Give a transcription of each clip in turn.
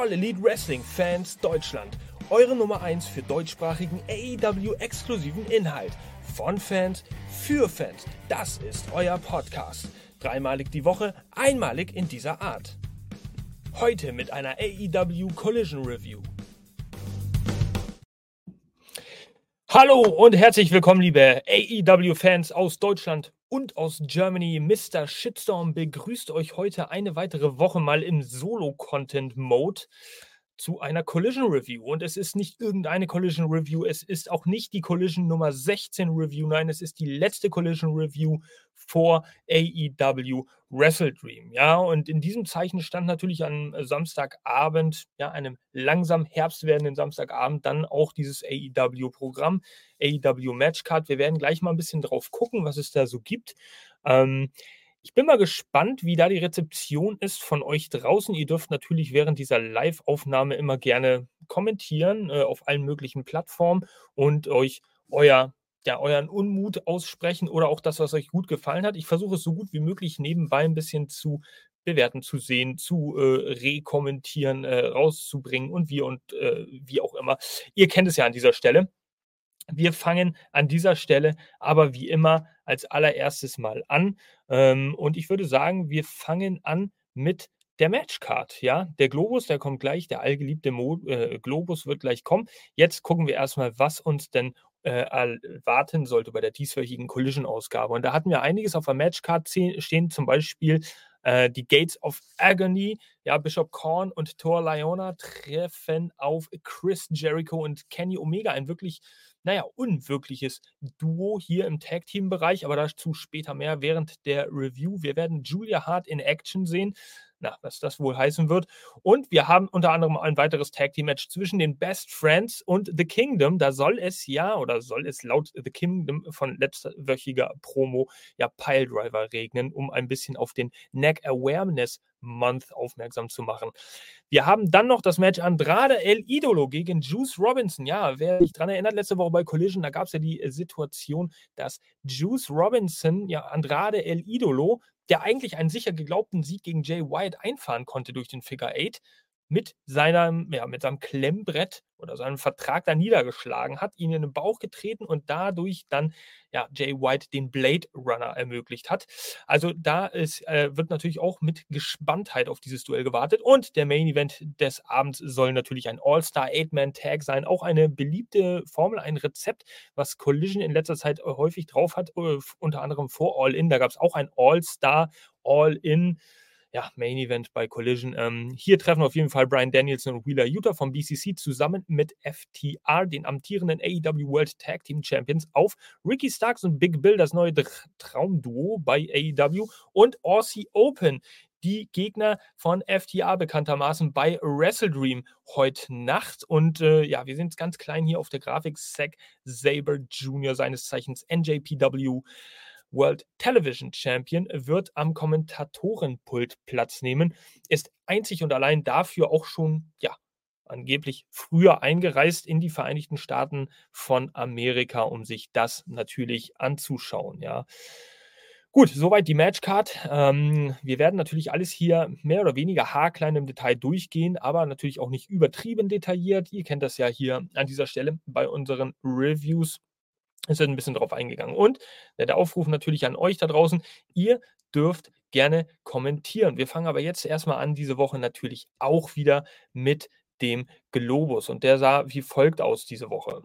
All Elite Wrestling Fans Deutschland. Eure Nummer 1 für deutschsprachigen AEW-exklusiven Inhalt. Von Fans für Fans. Das ist euer Podcast. Dreimalig die Woche, einmalig in dieser Art. Heute mit einer AEW Collision Review. Hallo und herzlich willkommen, liebe AEW-Fans aus Deutschland und aus Germany. Mr. Shitstorm begrüßt euch heute eine weitere Woche mal im Solo-Content-Mode zu einer Collision Review. Und es ist nicht irgendeine Collision Review, es ist auch nicht die Collision Nummer 16 Review, nein, es ist die letzte Collision Review vor AEW Wrestle Dream. Ja, und in diesem Zeichen stand natürlich am Samstagabend, ja, einem langsam Herbst werdenden Samstagabend, dann auch dieses AEW-Programm, AEW Matchcard. Wir werden gleich mal ein bisschen drauf gucken, was es da so gibt. Ähm, ich bin mal gespannt, wie da die Rezeption ist von euch draußen. Ihr dürft natürlich während dieser Live-Aufnahme immer gerne kommentieren äh, auf allen möglichen Plattformen und euch euer ja, euren Unmut aussprechen oder auch das, was euch gut gefallen hat. Ich versuche es so gut wie möglich nebenbei ein bisschen zu bewerten, zu sehen, zu äh, rekommentieren, äh, rauszubringen und wie und äh, wie auch immer. Ihr kennt es ja an dieser Stelle. Wir fangen an dieser Stelle aber wie immer als allererstes mal an. Ähm, und ich würde sagen, wir fangen an mit der Matchcard, ja. Der Globus, der kommt gleich, der allgeliebte Mo äh, Globus wird gleich kommen. Jetzt gucken wir erstmal, was uns denn äh, erwarten sollte bei der dieswöchigen Collision-Ausgabe. Und da hatten wir einiges auf der Matchcard stehen, zum Beispiel äh, die Gates of Agony. Ja, Bishop Korn und Thor Liona treffen auf Chris Jericho und Kenny Omega. Ein wirklich, naja, unwirkliches Duo hier im Tag-Team-Bereich, aber dazu später mehr während der Review. Wir werden Julia Hart in Action sehen na, was das wohl heißen wird. Und wir haben unter anderem ein weiteres Tag Team Match zwischen den Best Friends und The Kingdom. Da soll es ja oder soll es laut The Kingdom von letzterwöchiger Promo ja Piledriver regnen, um ein bisschen auf den Neck Awareness Month aufmerksam zu machen. Wir haben dann noch das Match Andrade El Idolo gegen Juice Robinson. Ja, wer sich daran erinnert, letzte Woche bei Collision, da gab es ja die Situation, dass Juice Robinson, ja, Andrade El Idolo der eigentlich einen sicher geglaubten Sieg gegen Jay White einfahren konnte durch den Figure 8, mit seinem, ja, mit seinem Klemmbrett oder seinem Vertrag da niedergeschlagen hat, ihn in den Bauch getreten und dadurch dann ja, Jay White den Blade Runner ermöglicht hat. Also da ist, äh, wird natürlich auch mit Gespanntheit auf dieses Duell gewartet. Und der Main Event des Abends soll natürlich ein All-Star Eight-Man-Tag sein. Auch eine beliebte Formel, ein Rezept, was Collision in letzter Zeit häufig drauf hat, äh, unter anderem vor All-In. Da gab es auch ein All-Star All-In ja, Main Event bei Collision. Ähm, hier treffen auf jeden Fall Brian Danielson und Wheeler Utah vom BCC zusammen mit FTR, den amtierenden AEW World Tag Team Champions, auf Ricky Starks und Big Bill, das neue Traumduo bei AEW und Aussie Open, die Gegner von FTA bekanntermaßen bei Wrestle Dream heute Nacht. Und äh, ja, wir sind ganz klein hier auf der Grafik. Zack Saber Jr., seines Zeichens NJPW World Television Champion, wird am Kommentatorenpult Platz nehmen, ist einzig und allein dafür auch schon, ja, angeblich früher eingereist in die Vereinigten Staaten von Amerika, um sich das natürlich anzuschauen, ja. Gut, soweit die Matchcard. Ähm, wir werden natürlich alles hier mehr oder weniger haarklein im Detail durchgehen, aber natürlich auch nicht übertrieben detailliert. Ihr kennt das ja hier an dieser Stelle bei unseren Reviews wird ein bisschen drauf eingegangen. Und der Aufruf natürlich an euch da draußen, ihr dürft gerne kommentieren. Wir fangen aber jetzt erstmal an, diese Woche natürlich auch wieder mit dem Globus. Und der sah wie folgt aus diese Woche.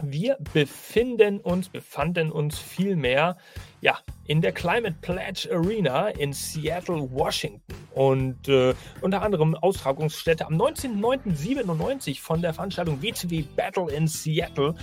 Wir befinden uns, befanden uns vielmehr ja, in der Climate Pledge Arena in Seattle, Washington. Und äh, unter anderem Austragungsstätte am 19.09.97 von der Veranstaltung WCW Battle in Seattle.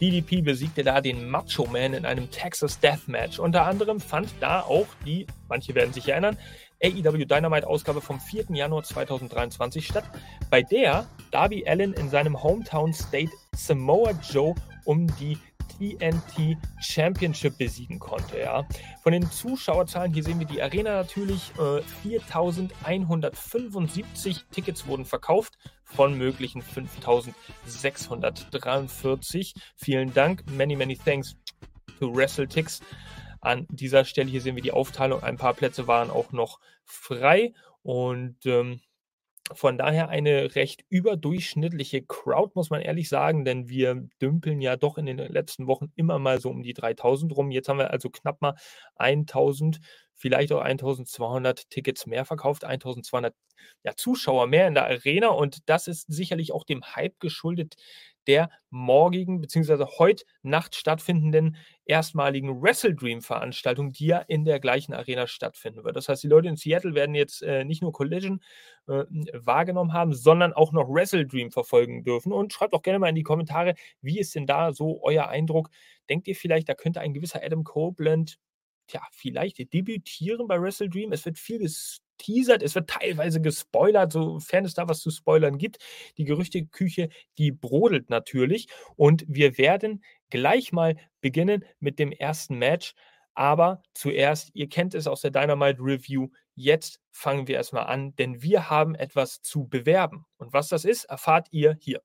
DDP besiegte da den Macho Man in einem Texas Deathmatch. Unter anderem fand da auch die, manche werden sich erinnern, AEW Dynamite Ausgabe vom 4. Januar 2023 statt, bei der Darby Allen in seinem Hometown State Samoa Joe um die TNT Championship besiegen konnte. Ja. Von den Zuschauerzahlen, hier sehen wir die Arena natürlich, äh, 4175 Tickets wurden verkauft von möglichen 5643. Vielen Dank, many, many thanks to WrestleTix. An dieser Stelle hier sehen wir die Aufteilung. Ein paar Plätze waren auch noch frei Und ähm, von daher eine recht überdurchschnittliche Crowd, muss man ehrlich sagen, denn wir dümpeln ja doch in den letzten Wochen immer mal so um die 3000 rum. Jetzt haben wir also knapp mal 1000, vielleicht auch 1200 Tickets mehr verkauft, 1200 ja, Zuschauer mehr in der Arena und das ist sicherlich auch dem Hype geschuldet, der morgigen bzw. heute Nacht stattfindenden erstmaligen Wrestle Dream Veranstaltung, die ja in der gleichen Arena stattfinden wird. Das heißt, die Leute in Seattle werden jetzt äh, nicht nur Collision äh, wahrgenommen haben, sondern auch noch Wrestle Dream verfolgen dürfen. Und schreibt auch gerne mal in die Kommentare, wie ist denn da so euer Eindruck? Denkt ihr vielleicht, da könnte ein gewisser Adam Copeland ja, vielleicht debütieren bei Wrestle Dream? Es wird viel geteasert, es wird teilweise gespoilert, sofern es da was zu spoilern gibt. Die Gerüchteküche, die brodelt natürlich. Und wir werden gleich mal beginnen mit dem ersten Match. Aber zuerst, ihr kennt es aus der Dynamite Review, jetzt fangen wir erstmal an, denn wir haben etwas zu bewerben. Und was das ist, erfahrt ihr hier.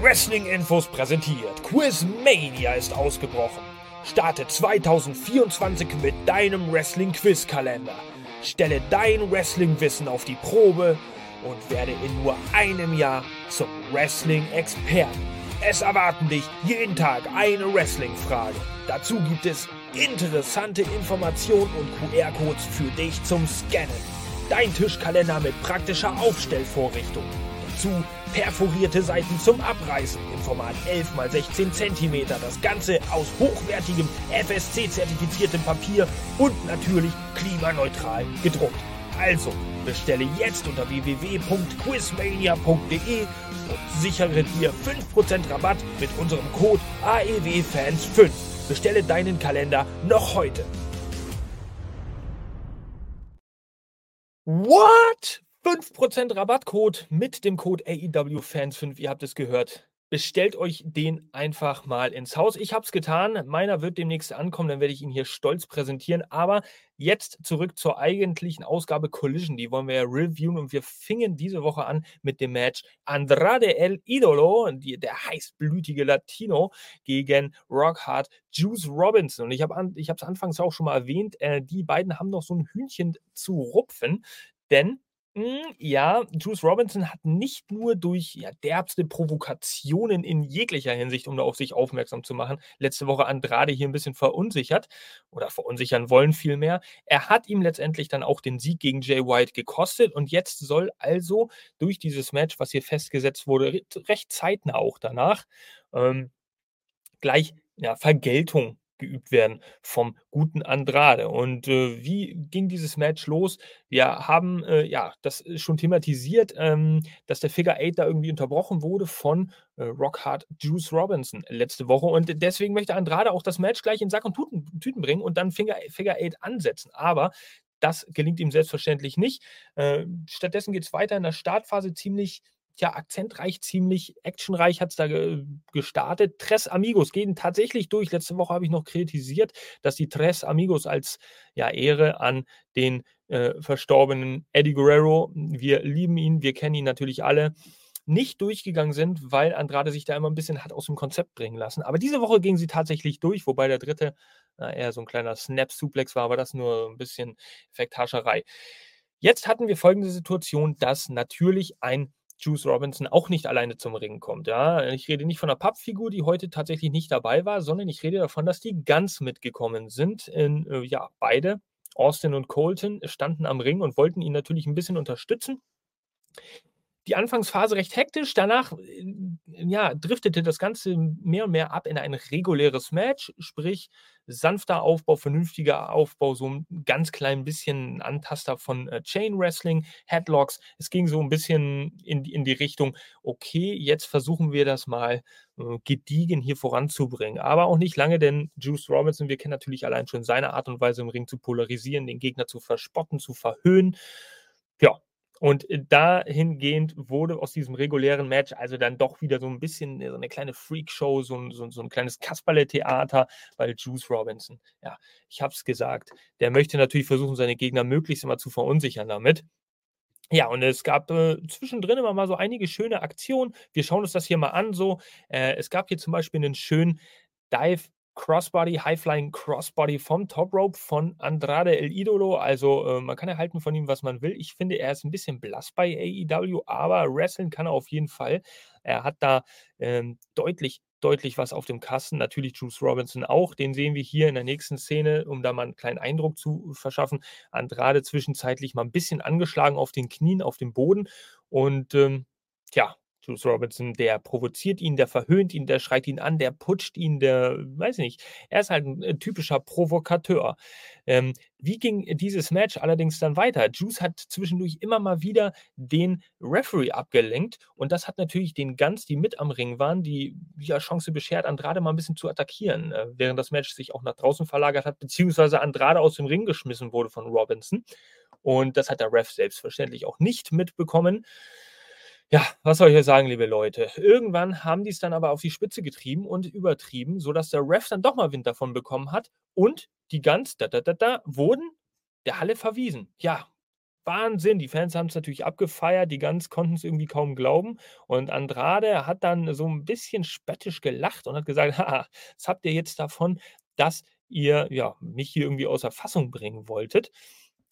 Wrestling Infos präsentiert. Quizmania ist ausgebrochen. Starte 2024 mit deinem Wrestling-Quiz-Kalender. Stelle dein Wrestling-Wissen auf die Probe und werde in nur einem Jahr zum Wrestling-Experten. Es erwarten dich jeden Tag eine Wrestling-Frage. Dazu gibt es interessante Informationen und QR-Codes für dich zum Scannen. Dein Tischkalender mit praktischer Aufstellvorrichtung. Dazu perforierte Seiten zum Abreißen im Format 11 x 16 cm. Das Ganze aus hochwertigem FSC-zertifiziertem Papier und natürlich klimaneutral gedruckt. Also bestelle jetzt unter www.quizmania.de und sichere dir 5% Rabatt mit unserem Code AEWFans5. Bestelle deinen Kalender noch heute. What? 5% Rabattcode mit dem Code AEWFans5. Ihr habt es gehört. Bestellt euch den einfach mal ins Haus. Ich habe es getan. Meiner wird demnächst ankommen, dann werde ich ihn hier stolz präsentieren. Aber jetzt zurück zur eigentlichen Ausgabe Collision. Die wollen wir ja reviewen und wir fingen diese Woche an mit dem Match Andrade El Idolo, die, der heißblütige Latino, gegen Rockhard Juice Robinson. Und ich habe es anfangs auch schon mal erwähnt, äh, die beiden haben noch so ein Hühnchen zu rupfen, denn ja, Juice Robinson hat nicht nur durch ja, derbste Provokationen in jeglicher Hinsicht, um da auf sich aufmerksam zu machen, letzte Woche Andrade hier ein bisschen verunsichert oder verunsichern wollen vielmehr. Er hat ihm letztendlich dann auch den Sieg gegen Jay White gekostet und jetzt soll also durch dieses Match, was hier festgesetzt wurde, recht zeitnah auch danach, ähm, gleich ja, Vergeltung geübt werden vom guten Andrade. Und äh, wie ging dieses Match los? Wir haben äh, ja das schon thematisiert, ähm, dass der Figure 8 da irgendwie unterbrochen wurde von äh, Rockhard Juice Robinson letzte Woche. Und deswegen möchte Andrade auch das Match gleich in Sack und Tuten, Tüten bringen und dann Finger, Figure 8 ansetzen. Aber das gelingt ihm selbstverständlich nicht. Äh, stattdessen geht es weiter in der Startphase ziemlich ja, akzentreich, ziemlich actionreich hat es da ge gestartet. Tres Amigos gehen tatsächlich durch. Letzte Woche habe ich noch kritisiert, dass die Tres Amigos als ja, Ehre an den äh, verstorbenen Eddie Guerrero, wir lieben ihn, wir kennen ihn natürlich alle, nicht durchgegangen sind, weil Andrade sich da immer ein bisschen hat aus dem Konzept bringen lassen. Aber diese Woche gingen sie tatsächlich durch, wobei der dritte na, eher so ein kleiner Snap-Suplex war, aber das nur ein bisschen Effekthascherei. Jetzt hatten wir folgende Situation, dass natürlich ein Juice Robinson auch nicht alleine zum Ring kommt. Ja? Ich rede nicht von einer Pappfigur, die heute tatsächlich nicht dabei war, sondern ich rede davon, dass die ganz mitgekommen sind. In, äh, ja, beide, Austin und Colton, standen am Ring und wollten ihn natürlich ein bisschen unterstützen die Anfangsphase recht hektisch. Danach äh, ja, driftete das Ganze mehr und mehr ab in ein reguläres Match, sprich sanfter Aufbau, vernünftiger Aufbau, so ein ganz klein bisschen Antaster von äh, Chain Wrestling, Headlocks. Es ging so ein bisschen in, in die Richtung, okay, jetzt versuchen wir das mal äh, gediegen hier voranzubringen. Aber auch nicht lange, denn Juice Robinson, wir kennen natürlich allein schon seine Art und Weise im Ring zu polarisieren, den Gegner zu verspotten, zu verhöhnen. Ja, und äh, dahingehend wurde aus diesem regulären Match also dann doch wieder so ein bisschen äh, so eine kleine Freakshow, so ein, so, so ein kleines Kasperle-Theater, weil Juice Robinson, ja, ich habe es gesagt, der möchte natürlich versuchen, seine Gegner möglichst immer zu verunsichern damit. Ja, und es gab äh, zwischendrin immer mal so einige schöne Aktionen. Wir schauen uns das hier mal an. So, äh, es gab hier zum Beispiel einen schönen Dive Crossbody, High-Flying Crossbody vom Top Rope von Andrade El Idolo. Also äh, man kann erhalten von ihm, was man will. Ich finde, er ist ein bisschen blass bei AEW, aber wrestlen kann er auf jeden Fall. Er hat da ähm, deutlich, deutlich was auf dem Kasten. Natürlich Juice Robinson auch. Den sehen wir hier in der nächsten Szene, um da mal einen kleinen Eindruck zu verschaffen. Andrade zwischenzeitlich mal ein bisschen angeschlagen auf den Knien, auf dem Boden. Und ähm, ja, Juice Robinson, der provoziert ihn, der verhöhnt ihn, der schreit ihn an, der putscht ihn, der, weiß ich nicht, er ist halt ein, ein typischer Provokateur. Ähm, wie ging dieses Match allerdings dann weiter? Juice hat zwischendurch immer mal wieder den Referee abgelenkt und das hat natürlich den Guns, die mit am Ring waren, die ja Chance beschert, Andrade mal ein bisschen zu attackieren, äh, während das Match sich auch nach draußen verlagert hat, beziehungsweise Andrade aus dem Ring geschmissen wurde von Robinson. Und das hat der Ref selbstverständlich auch nicht mitbekommen. Ja, was soll ich euch sagen, liebe Leute? Irgendwann haben die es dann aber auf die Spitze getrieben und übertrieben, sodass der Ref dann doch mal Wind davon bekommen hat und die ganz da, da, da, da, wurden der Halle verwiesen. Ja, Wahnsinn. Die Fans haben es natürlich abgefeiert, die ganz konnten es irgendwie kaum glauben. Und Andrade hat dann so ein bisschen spöttisch gelacht und hat gesagt: Haha, was habt ihr jetzt davon, dass ihr ja, mich hier irgendwie außer Fassung bringen wolltet?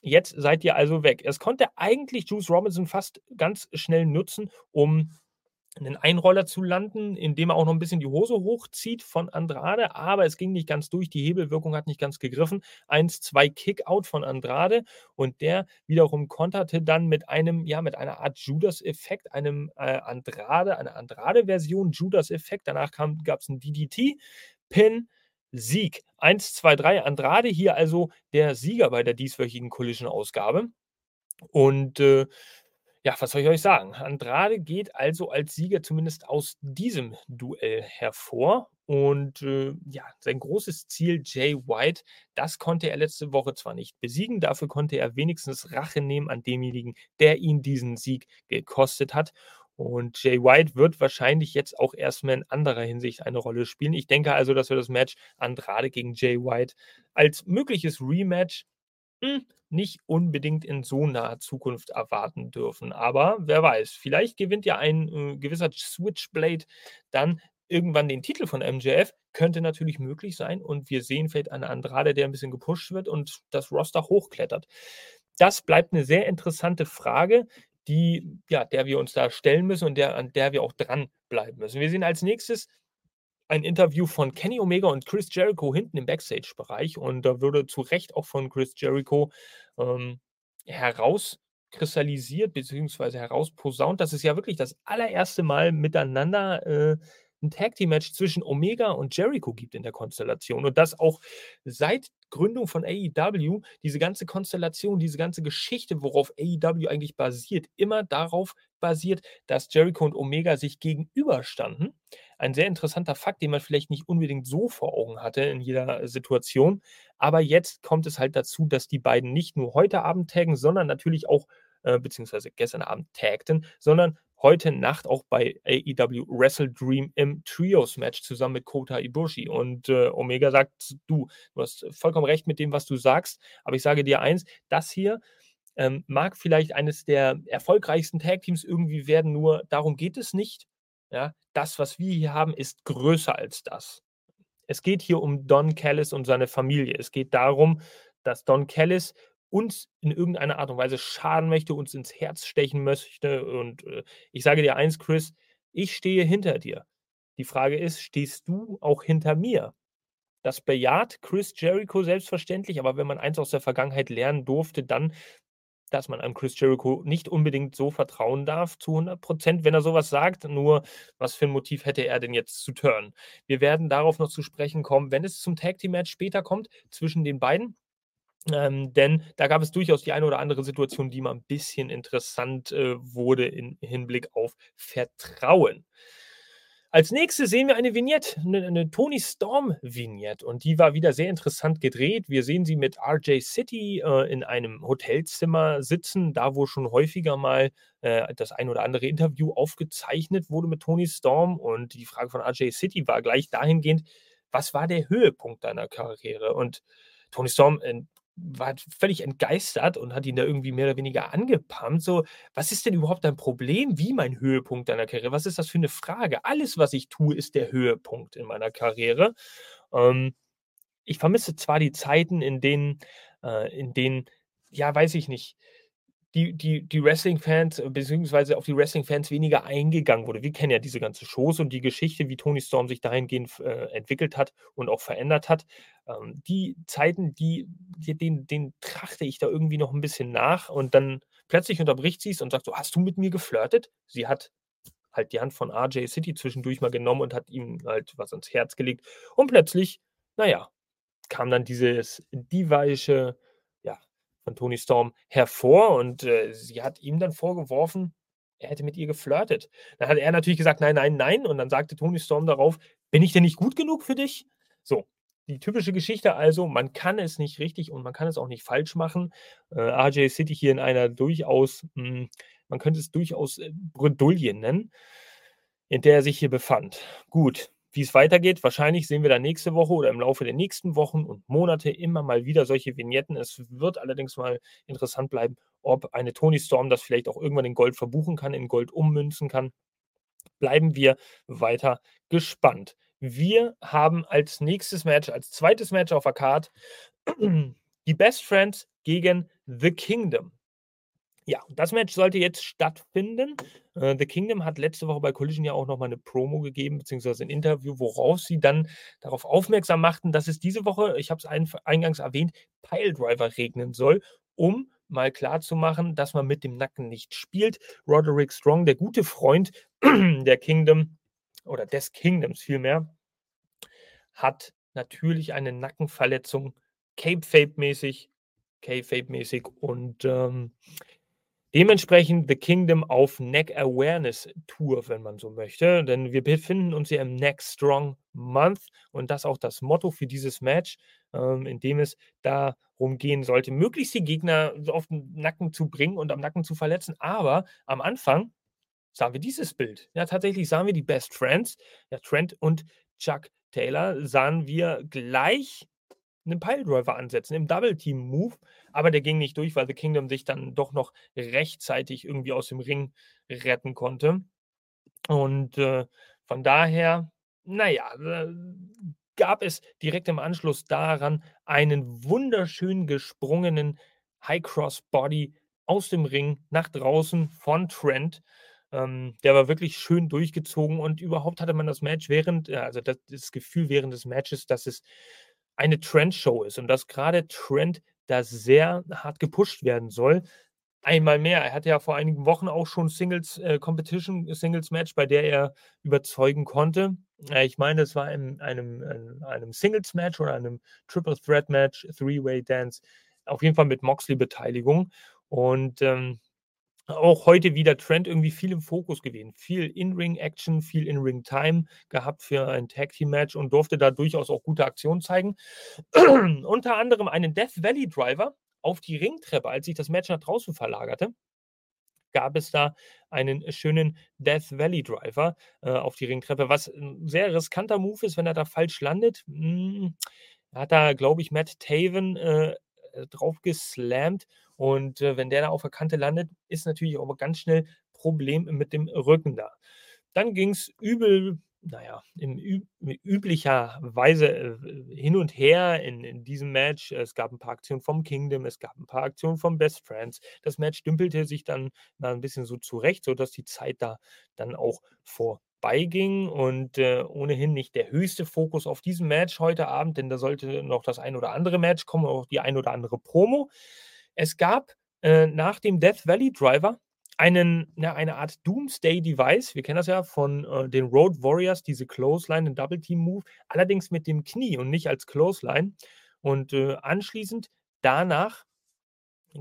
Jetzt seid ihr also weg. Es konnte eigentlich Juice Robinson fast ganz schnell nutzen, um einen Einroller zu landen, indem er auch noch ein bisschen die Hose hochzieht von Andrade, aber es ging nicht ganz durch, die Hebelwirkung hat nicht ganz gegriffen. 1, 2 Kickout von Andrade und der wiederum konterte dann mit einem, ja, mit einer Art Judas-Effekt, einem äh, Andrade, einer Andrade-Version Judas-Effekt. Danach gab es einen DDT, Pin, Sieg. 1, 2, 3. Andrade hier also der Sieger bei der dieswöchigen Collision-Ausgabe. Und äh, ja, was soll ich euch sagen? Andrade geht also als Sieger zumindest aus diesem Duell hervor. Und äh, ja, sein großes Ziel, Jay White, das konnte er letzte Woche zwar nicht besiegen, dafür konnte er wenigstens Rache nehmen an demjenigen, der ihn diesen Sieg gekostet hat. Und Jay White wird wahrscheinlich jetzt auch erstmal in anderer Hinsicht eine Rolle spielen. Ich denke also, dass wir das Match Andrade gegen Jay White als mögliches Rematch hm, nicht unbedingt in so naher Zukunft erwarten dürfen. Aber wer weiß, vielleicht gewinnt ja ein äh, gewisser Switchblade dann irgendwann den Titel von MJF. Könnte natürlich möglich sein. Und wir sehen vielleicht einen Andrade, der ein bisschen gepusht wird und das Roster hochklettert. Das bleibt eine sehr interessante Frage die, ja, der wir uns da stellen müssen und der, an der wir auch dranbleiben müssen. Wir sehen als nächstes ein Interview von Kenny Omega und Chris Jericho hinten im Backstage-Bereich und da würde zu Recht auch von Chris Jericho ähm, herauskristallisiert bzw. herausposaunt, dass es ja wirklich das allererste Mal miteinander äh, ein Tag Team Match zwischen Omega und Jericho gibt in der Konstellation und das auch seit Gründung von AEW diese ganze Konstellation, diese ganze Geschichte, worauf AEW eigentlich basiert, immer darauf basiert, dass Jericho und Omega sich gegenüberstanden. Ein sehr interessanter Fakt, den man vielleicht nicht unbedingt so vor Augen hatte in jeder Situation. Aber jetzt kommt es halt dazu, dass die beiden nicht nur heute Abend taggen, sondern natürlich auch, äh, beziehungsweise gestern Abend tagten, sondern heute Nacht auch bei AEW Wrestle Dream im Trios-Match zusammen mit Kota Ibushi. Und äh, Omega sagt, du, du hast vollkommen recht mit dem, was du sagst, aber ich sage dir eins, das hier ähm, mag vielleicht eines der erfolgreichsten Tag-Teams irgendwie werden, nur darum geht es nicht. Ja, das, was wir hier haben, ist größer als das. Es geht hier um Don Callis und seine Familie. Es geht darum, dass Don Callis uns in irgendeiner Art und Weise schaden möchte, uns ins Herz stechen möchte. Und äh, ich sage dir eins, Chris, ich stehe hinter dir. Die Frage ist, stehst du auch hinter mir? Das bejaht Chris Jericho selbstverständlich, aber wenn man eins aus der Vergangenheit lernen durfte, dann, dass man einem Chris Jericho nicht unbedingt so vertrauen darf zu 100 Prozent, wenn er sowas sagt. Nur, was für ein Motiv hätte er denn jetzt zu turnen? Wir werden darauf noch zu sprechen kommen, wenn es zum Tag Team Match später kommt zwischen den beiden. Ähm, denn da gab es durchaus die eine oder andere Situation, die mal ein bisschen interessant äh, wurde im Hinblick auf Vertrauen. Als nächstes sehen wir eine Vignette, eine, eine Tony Storm Vignette und die war wieder sehr interessant gedreht. Wir sehen sie mit RJ City äh, in einem Hotelzimmer sitzen, da wo schon häufiger mal äh, das ein oder andere Interview aufgezeichnet wurde mit Tony Storm und die Frage von RJ City war gleich dahingehend, was war der Höhepunkt deiner Karriere? Und Tony Storm war völlig entgeistert und hat ihn da irgendwie mehr oder weniger angepumpt. So, was ist denn überhaupt dein Problem? Wie mein Höhepunkt deiner Karriere? Was ist das für eine Frage? Alles, was ich tue, ist der Höhepunkt in meiner Karriere. Ähm, ich vermisse zwar die Zeiten, in denen äh, in denen ja, weiß ich nicht, die die die Wrestling-Fans beziehungsweise auf die Wrestling-Fans weniger eingegangen wurde. Wir kennen ja diese ganze Shows und die Geschichte, wie Tony Storm sich dahingehend äh, entwickelt hat und auch verändert hat. Ähm, die Zeiten, die die den denen trachte ich da irgendwie noch 'n bisschen nach und dann plötzlich unterbricht sie's und sagt so: „Hast du mit mir geflirtet?“ Sie hat halt die Hand von RJ City zwischendurch mal genommen und hat ihm halt was ans Herz gelegt. Und plötzlich, na ja, kam dann dieses Diva-ische, von Tony Storm hervor und, äh, sie hat ihm dann vorgeworfen, er hätte mit ihr geflirtet. Dann hat er natürlich gesagt: „Nein, nein, nein.“ Und dann sagte Tony Storm darauf: „Bin ich denn nicht gut genug für dich?“ So, die typische Geschichte also, man kann es nicht richtig und man kann es auch nicht falsch machen. Äh, RJ City hier in einer durchaus hm, man könnte es durchaus, äh, Bredouille nennen, in der er sich hier befand. Gut, wie's weitergeht, wahrscheinlich sehen wir dann nächste Woche oder im Laufe der nächsten Wochen und Monate immer mal wieder solche Vignetten. Es wird allerdings mal interessant bleiben, ob eine Tony Storm das vielleicht auch irgendwann in Gold verbuchen kann, in Gold ummünzen kann. Bleiben wir weiter gespannt. Wir haben als nächstes Match als 2. Match auf der Card die Best Friends gegen The Kingdom. Das Match sollte jetzt stattfinden. Äh, The Kingdom hat letzte Woche bei Collision ja auch noch mal 'ne Promo gegeben, beziehungsweise 'n Interview, worauf sie dann darauf aufmerksam machten, dass es diese Woche, ich habe es eingangs erwähnt, Piledriver regnen soll, um mal klarzumachen, dass man mit dem Nacken nicht spielt. Roderick Strong, der gute Freund der Kingdom oder des Kingdoms vielmehr hat natürlich eine Nackenverletzung, Kayfabe-mäßig Kayfabe-mäßig und, ähm, dementsprechend The Kingdom auf Neck Awareness Tour, wenn man so möchte, denn wir befinden uns ja im Neck Strong Month und das auch das Motto für dieses Match, ähm, in dem es darum gehen sollte, möglichst die Gegner auf 'n Nacken zu bringen und am Nacken zu verletzen. Aber am Anfang sahen wir dieses Bild. Ja, tatsächlich sahen wir die Best Friends, ja, Trent und Chuck Taylor sahen wir gleich 'nen Piledriver ansetzen im Double Team Move, aber der ging nicht durch, weil The Kingdom sich dann doch noch rechtzeitig irgendwie aus dem Ring retten konnte. Und, äh, von daher, na ja, äh, gab es direkt im Anschluss daran einen wunderschön gesprungenen High Cross Body aus dem Ring nach draußen von Trent. Ähm, der war wirklich schön durchgezogen und überhaupt hatte man das Match während äh, also da das Gefühl während des Matches, dass es eine Trent-Show ist und dass grade Trent da sehr hart gepusht werden soll. Einmal mehr, er hatte ja vor einigen Wochen auch schon Singles äh, Competition Singles-Match, bei der er überzeugen konnte. Äh, ich meine, es war in einem in einem Singles-Match oder einem Triple Threat Match, Three-Way Dance, auf jeden Fall mit Moxley-Beteiligung. Und, ähm, auch heute wieder Trent irgendwie viel im Fokus gewesen. Viel In-Ring-Action, viel In-Ring-Time gehabt für ein Tag-Team-Match und durfte da durchaus auch gute Aktionen zeigen. Unter anderem einen Death Valley Driver auf die Ringtreppe, als sich das Match nach draußen verlagerte gab es da einen schönen Death Valley Driver, äh, auf die Ringtreppe, was 'n sehr riskanter Move ist, wenn er da falsch landet. Hm, hat da, glaube ich, Matt Taven, äh, äh, drauf geslammt und, äh, wenn der da auf der Kante landet, ist natürlich auch mal ganz schnell Problem mit dem Rücken da. Dann ging's übel na ja, in üb üblicher Weise, äh, hin und her in in diesem Match. Es gab 'n paar Aktionen vom Kingdom, es gab 'n paar Aktionen von Best Friends. Das Match dümpelte sich dann da 'n bisschen so zurecht, sodass die Zeit da dann auch vorbeiging und, äh, ohnehin nicht der höchste Fokus auf diesem Match heute Abend, denn da sollte noch das ein oder andere Match kommen, auch die ein oder andere Promo. Es gab, äh, nach dem Death Valley Driver einen ja, eine Art Doomsday Device. Wir kennen das ja von, äh, den Road Warriors, diese Clothesline, 'n Double Team Move, allerdings mit dem Knie und nicht als Clothesline. Und, äh, anschließend danach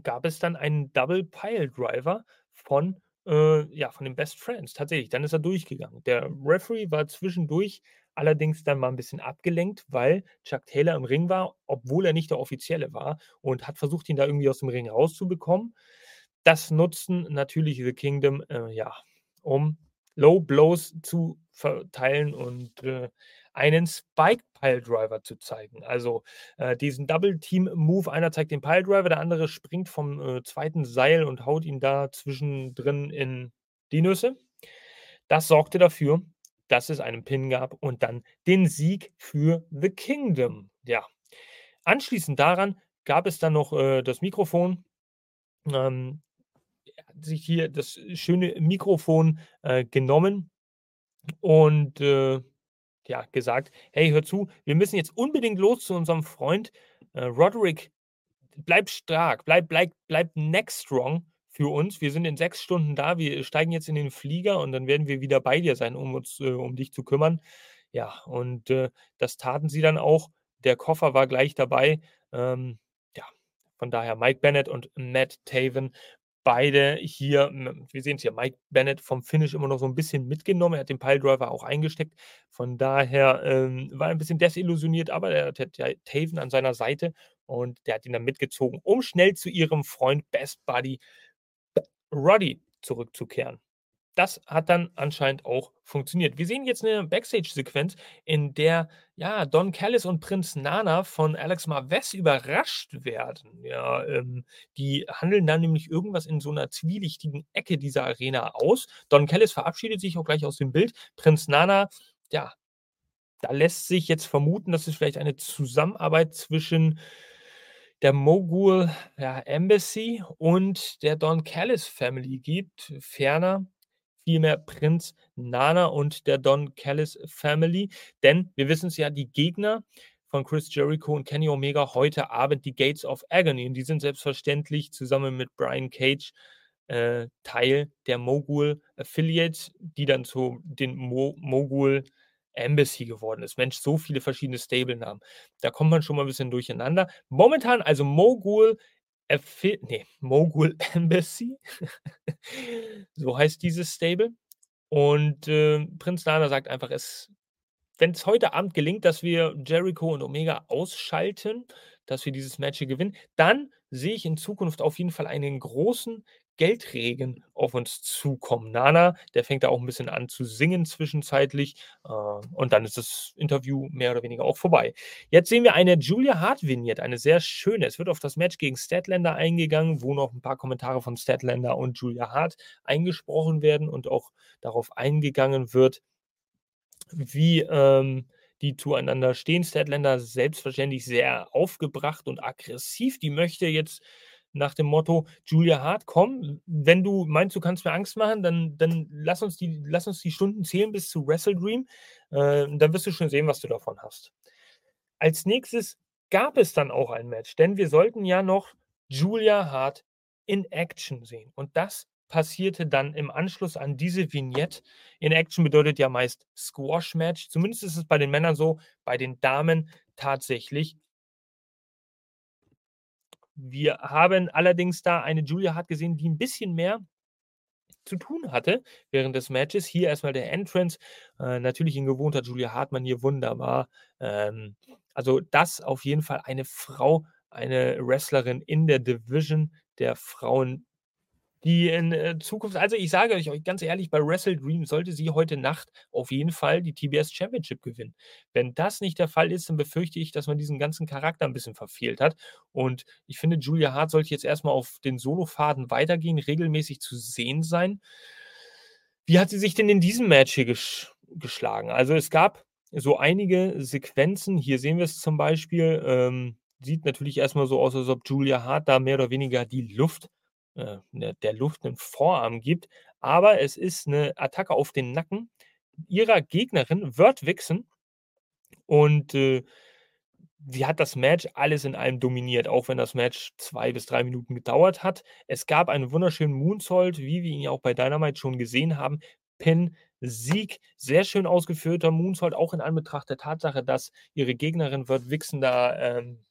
gab es dann einen Double Piledriver von, äh, ja, von den Best Friends. Tatsächlich, dann ist er durchgegangen. Der Referee war zwischendurch allerdings dann mal 'n bisschen abgelenkt, weil Chuck Taylor im Ring war, obwohl er nicht der Offizielle war und hat versucht, ihn da irgendwie aus dem Ring rauszubekommen. Das nutzten natürlich The Kingdom, äh, ja, um Low Blows zu verteilen und, äh, einen Spike Piledriver zu zeigen. Also, äh, diesen Double Team Move. Einer zeigt den Piledriver, der andere springt vom, äh, 2. Seil und haut ihn da zwischendrin in die Nüsse. Das sorgte dafür, dass es einen Pin gab und dann den Sieg für The Kingdom. Ja. Anschließend daran gab es dann noch äh, das Mikrofon. Ähm, hat sich hier das schöne Mikrofon äh, genommen und äh, ja, gesagt: Hey, hör zu, wir müssen jetzt unbedingt los zu unserem Freund äh, Roderick. Bleib stark, bleib, bleib, bleib neck strong für uns. Wir sind in sechs Stunden da. Wir steigen jetzt in den Flieger und dann werden wir wieder bei dir sein, um uns äh, um dich zu kümmern. Ja, und äh, das taten sie dann auch. Der Koffer war gleich dabei. Ähm, ja, von daher Mike Bennett und Matt Taven beide hier, wir sehen es hier, Mike Bennett vom Finish immer noch so ein bisschen mitgenommen. Er hat den Piledriver auch eingesteckt. Von daher ähm, war er ein bisschen desillusioniert, aber er hat ja Taven an seiner Seite und der hat ihn dann mitgezogen, um schnell zu ihrem Freund Best Buddy Roddy zurückzukehren das hat dann anscheinend auch funktioniert. Wir sehen jetzt eine Backstage-Sequenz, in der ja Don Callis und Prinz Nana von Alex Marvez überrascht werden. Ja, ähm, die handeln dann nämlich irgendwas in so einer zwielichtigen Ecke dieser Arena aus. Don Callis verabschiedet sich auch gleich aus dem Bild. Prinz Nana, ja, da lässt sich jetzt vermuten, dass es vielleicht eine Zusammenarbeit zwischen der Mogul ja, Embassy und der Don Callis Family gibt. Ferner vielmehr Prinz Nana und der Don Callis Family. Denn wir wissen es ja, die Gegner von Chris Jericho und Kenny Omega heute Abend die Gates of Agony. Und die sind selbstverständlich zusammen mit Brian Cage äh, Teil der Mogul Affiliates, die dann zu den Mo Mogul Embassy geworden ist. Mensch, so viele verschiedene Stable-Namen. Da kommt man schon mal ein bisschen durcheinander. Momentan also Mogul Affi ne, Mogul Embassy. so heißt dieses Stable. Und, äh, Prinz Nana sagt einfach, es wenn es heute Abend gelingt, dass wir Jericho und Omega ausschalten, dass wir dieses Match gewinnen, dann sehe ich in Zukunft auf jeden Fall einen großen Geldregen auf uns zukommen. Nana, der fängt da auch ein bisschen an zu singen zwischenzeitlich äh, und dann ist das Interview mehr oder weniger auch vorbei. Jetzt sehen wir eine Julia Hart-Vignette, eine sehr schöne. Es wird auf das Match gegen Statlander eingegangen, wo noch ein paar Kommentare von Statlander und Julia Hart eingesprochen werden und auch darauf eingegangen wird, wie ähm, die zueinander stehen. Statlander selbstverständlich sehr aufgebracht und aggressiv. Die möchte jetzt nach dem Motto, Julia Hart, komm, wenn du meinst, du kannst mir Angst machen, dann, dann lass, uns die, lass uns die Stunden zählen bis zu Wrestle Dream. Äh, dann wirst du schon sehen, was du davon hast. Als nächstes gab es dann auch ein Match, denn wir sollten ja noch Julia Hart in Action sehen. Und das passierte dann im Anschluss an diese Vignette. In Action bedeutet ja meist Squash-Match. Zumindest ist es bei den Männern so, bei den Damen tatsächlich wir haben allerdings da eine Julia Hart gesehen, die ein bisschen mehr zu tun hatte während des Matches. Hier erstmal der Entrance. Äh, natürlich in gewohnter Julia Hartmann hier wunderbar. Ähm, also das auf jeden Fall eine Frau, eine Wrestlerin in der Division der Frauen die in äh, Zukunft also, ich sage euch ganz ehrlich, bei Wrestle Dream sollte sie heute Nacht auf jeden Fall die TBS Championship gewinnen. Wenn das nicht der Fall ist, dann befürchte ich, dass man diesen ganzen Charakter ein bisschen verfehlt hat. Und ich finde, Julia Hart sollte jetzt erstmal auf den Solofaden weitergehen, regelmäßig zu sehen sein. Wie hat sie sich denn in diesem Match hier gesch geschlagen? Also, es gab so einige Sequenzen. Hier sehen wir es zum Beispiel. Ähm, sieht natürlich erstmal so aus, als ob Julia Hart da mehr oder weniger die Luft äh, ne, der Luft einen Vorarm gibt. Aber es ist eine Attacke auf den Nacken ihrer Gegnerin, Word Vixen. Und äh, sie hat das Match alles in allem dominiert, auch wenn das Match zwei bis drei Minuten gedauert hat. Es gab einen wunderschönen Moonsault, wie wir ihn ja auch bei Dynamite schon gesehen haben. Pin, Sieg, sehr schön ausgeführter Moonsault, auch in Anbetracht der Tatsache, dass ihre Gegnerin Word Vixen da ähm,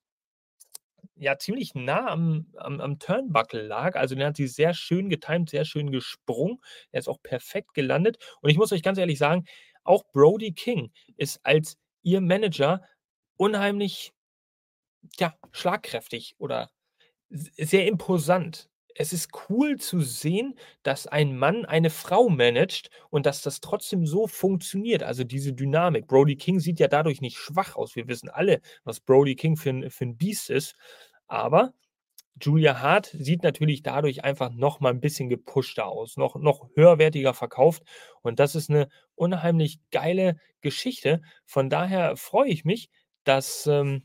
ja ziemlich nah am, am, am Turnbuckle lag. Also den hat sie sehr schön getimt, sehr schön gesprungen. Er ist auch perfekt gelandet. Und ich muss euch ganz ehrlich sagen, auch Brody King ist als ihr Manager unheimlich ja, schlagkräftig oder sehr imposant. Es ist cool zu sehen, dass ein Mann eine Frau managt und dass das trotzdem so funktioniert. Also diese Dynamik. Brody King sieht ja dadurch nicht schwach aus. Wir wissen alle, was Brody King für ein, für ein Biest ist. Aber Julia Hart sieht natürlich dadurch einfach noch mal ein bisschen gepushter aus, noch noch höherwertiger verkauft und das ist eine unheimlich geile Geschichte. Von daher freue ich mich, dass, ähm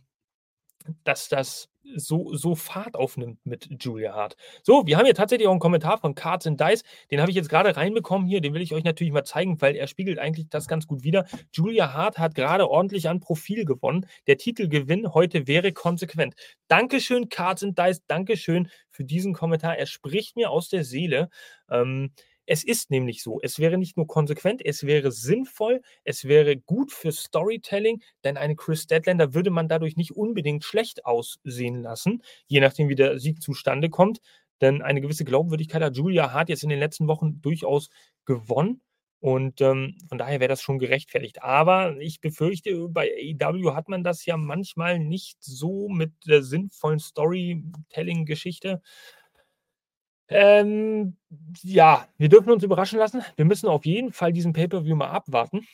dass das so so Fahrt aufnimmt mit Julia Hart. So, wir haben hier tatsächlich auch einen Kommentar von Cards and Dice, den habe ich jetzt gerade reinbekommen hier, den will ich euch natürlich mal zeigen, weil er spiegelt eigentlich das ganz gut wider. Julia Hart hat gerade ordentlich an Profil gewonnen. Der Titelgewinn heute wäre konsequent. Dankeschön, Cards and Dice, Dankeschön für diesen Kommentar. Er spricht mir aus der Seele. Ähm, es ist nämlich so, es wäre nicht nur konsequent, es wäre sinnvoll, es wäre gut für Storytelling, denn eine Chris Deadlander würde man dadurch nicht unbedingt schlecht aussehen lassen, je nachdem, wie der Sieg zustande kommt. Denn eine gewisse Glaubwürdigkeit hat Julia Hart jetzt in den letzten Wochen durchaus gewonnen. Und ähm, von daher wäre das schon gerechtfertigt. Aber ich befürchte, bei AEW hat man das ja manchmal nicht so mit der sinnvollen Storytelling-Geschichte. Ähm, ja, wir dürfen uns überraschen lassen. Wir müssen auf jeden Fall diesen Pay-per-View mal abwarten.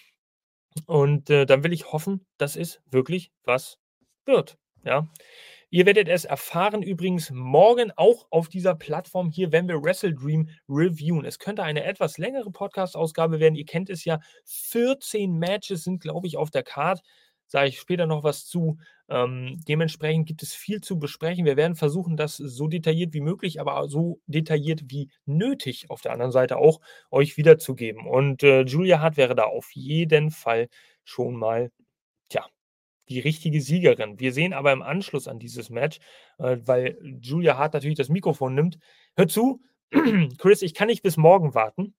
Und äh, dann will ich hoffen, dass es wirklich was wird. Ja. Ihr werdet es erfahren übrigens morgen auch auf dieser Plattform hier, wenn wir Wrestle Dream reviewen. Es könnte eine etwas längere Podcast-Ausgabe werden. Ihr kennt es ja. 14 Matches sind, glaube ich, auf der Card sage ich später noch was zu. Ähm, dementsprechend gibt es viel zu besprechen. Wir werden versuchen, das so detailliert wie möglich, aber so detailliert wie nötig auf der anderen Seite auch euch wiederzugeben. Und äh, Julia Hart wäre da auf jeden Fall schon mal, tja, die richtige Siegerin. Wir sehen aber im Anschluss an dieses Match, äh, weil Julia Hart natürlich das Mikrofon nimmt. Hör zu, Chris, ich kann nicht bis morgen warten.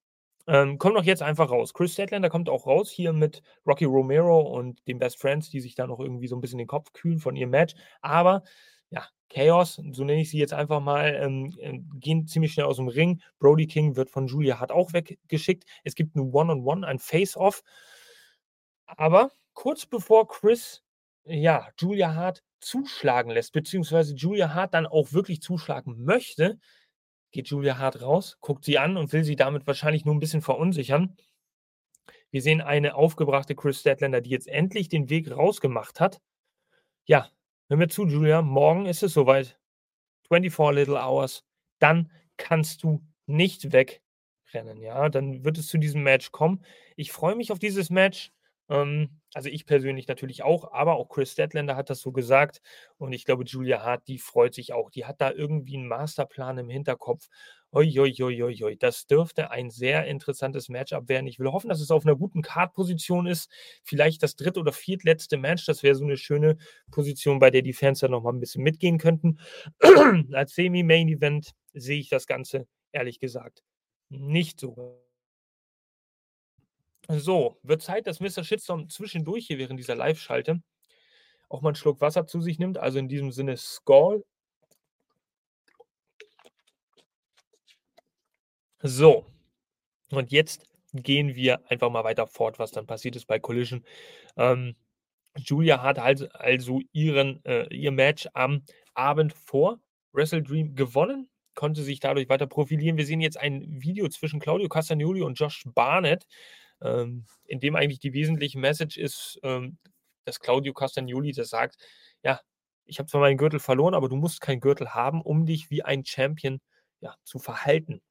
Ähm, kommt doch jetzt einfach raus. Chris Statlander kommt auch raus hier mit Rocky Romero und den Best Friends, die sich da noch irgendwie so ein bisschen den Kopf kühlen von ihrem Match. Aber ja, Chaos, so nenne ich sie jetzt einfach mal, ähm, ähm, gehen ziemlich schnell aus dem Ring. Brody King wird von Julia Hart auch weggeschickt. Es gibt ein One-on-One, -on -One, ein Face-Off. Aber kurz bevor Chris, ja, Julia Hart zuschlagen lässt, beziehungsweise Julia Hart dann auch wirklich zuschlagen möchte, geht Julia Hart raus, guckt sie an und will sie damit wahrscheinlich nur ein bisschen verunsichern. Wir sehen eine aufgebrachte Chris Statlander, die jetzt endlich den Weg rausgemacht hat. Ja, hör mir zu, Julia, morgen ist es soweit. 24 Little Hours. Dann kannst du nicht wegrennen, ja. Dann wird es zu diesem Match kommen. Ich freue mich auf dieses Match. Ähm, also ich persönlich natürlich auch, aber auch Chris Statlander hat das so gesagt. Und ich glaube, Julia Hart, die freut sich auch. Die hat da irgendwie einen Masterplan im Hinterkopf. Uiuiuiui, das dürfte ein sehr interessantes Matchup werden. Ich will hoffen, dass es auf einer guten Card-Position ist. Vielleicht das dritte oder viertletzte Match. Das wäre so eine schöne Position, bei der die Fans dann nochmal ein bisschen mitgehen könnten. Als Semi-Main-Event sehe ich das Ganze, ehrlich gesagt, nicht so. So, wird Zeit, dass Mr. Shitstorm zwischendurch hier während dieser Live-Schalte auch mal einen Schluck Wasser zu sich nimmt. Also in diesem Sinne Skull. So, und jetzt gehen wir einfach mal weiter fort, was dann passiert ist bei Collision. Ähm, Julia hat halt also ihren, äh, ihr Match am Abend vor Wrestle Dream gewonnen, konnte sich dadurch weiter profilieren. Wir sehen jetzt ein Video zwischen Claudio Castagnoli und Josh Barnett ähm, in dem eigentlich die wesentliche Message ist, ähm, dass Claudio Castagnoli das sagt, ja, ich habe zwar meinen Gürtel verloren, aber du musst keinen Gürtel haben, um dich wie ein Champion ja, zu verhalten.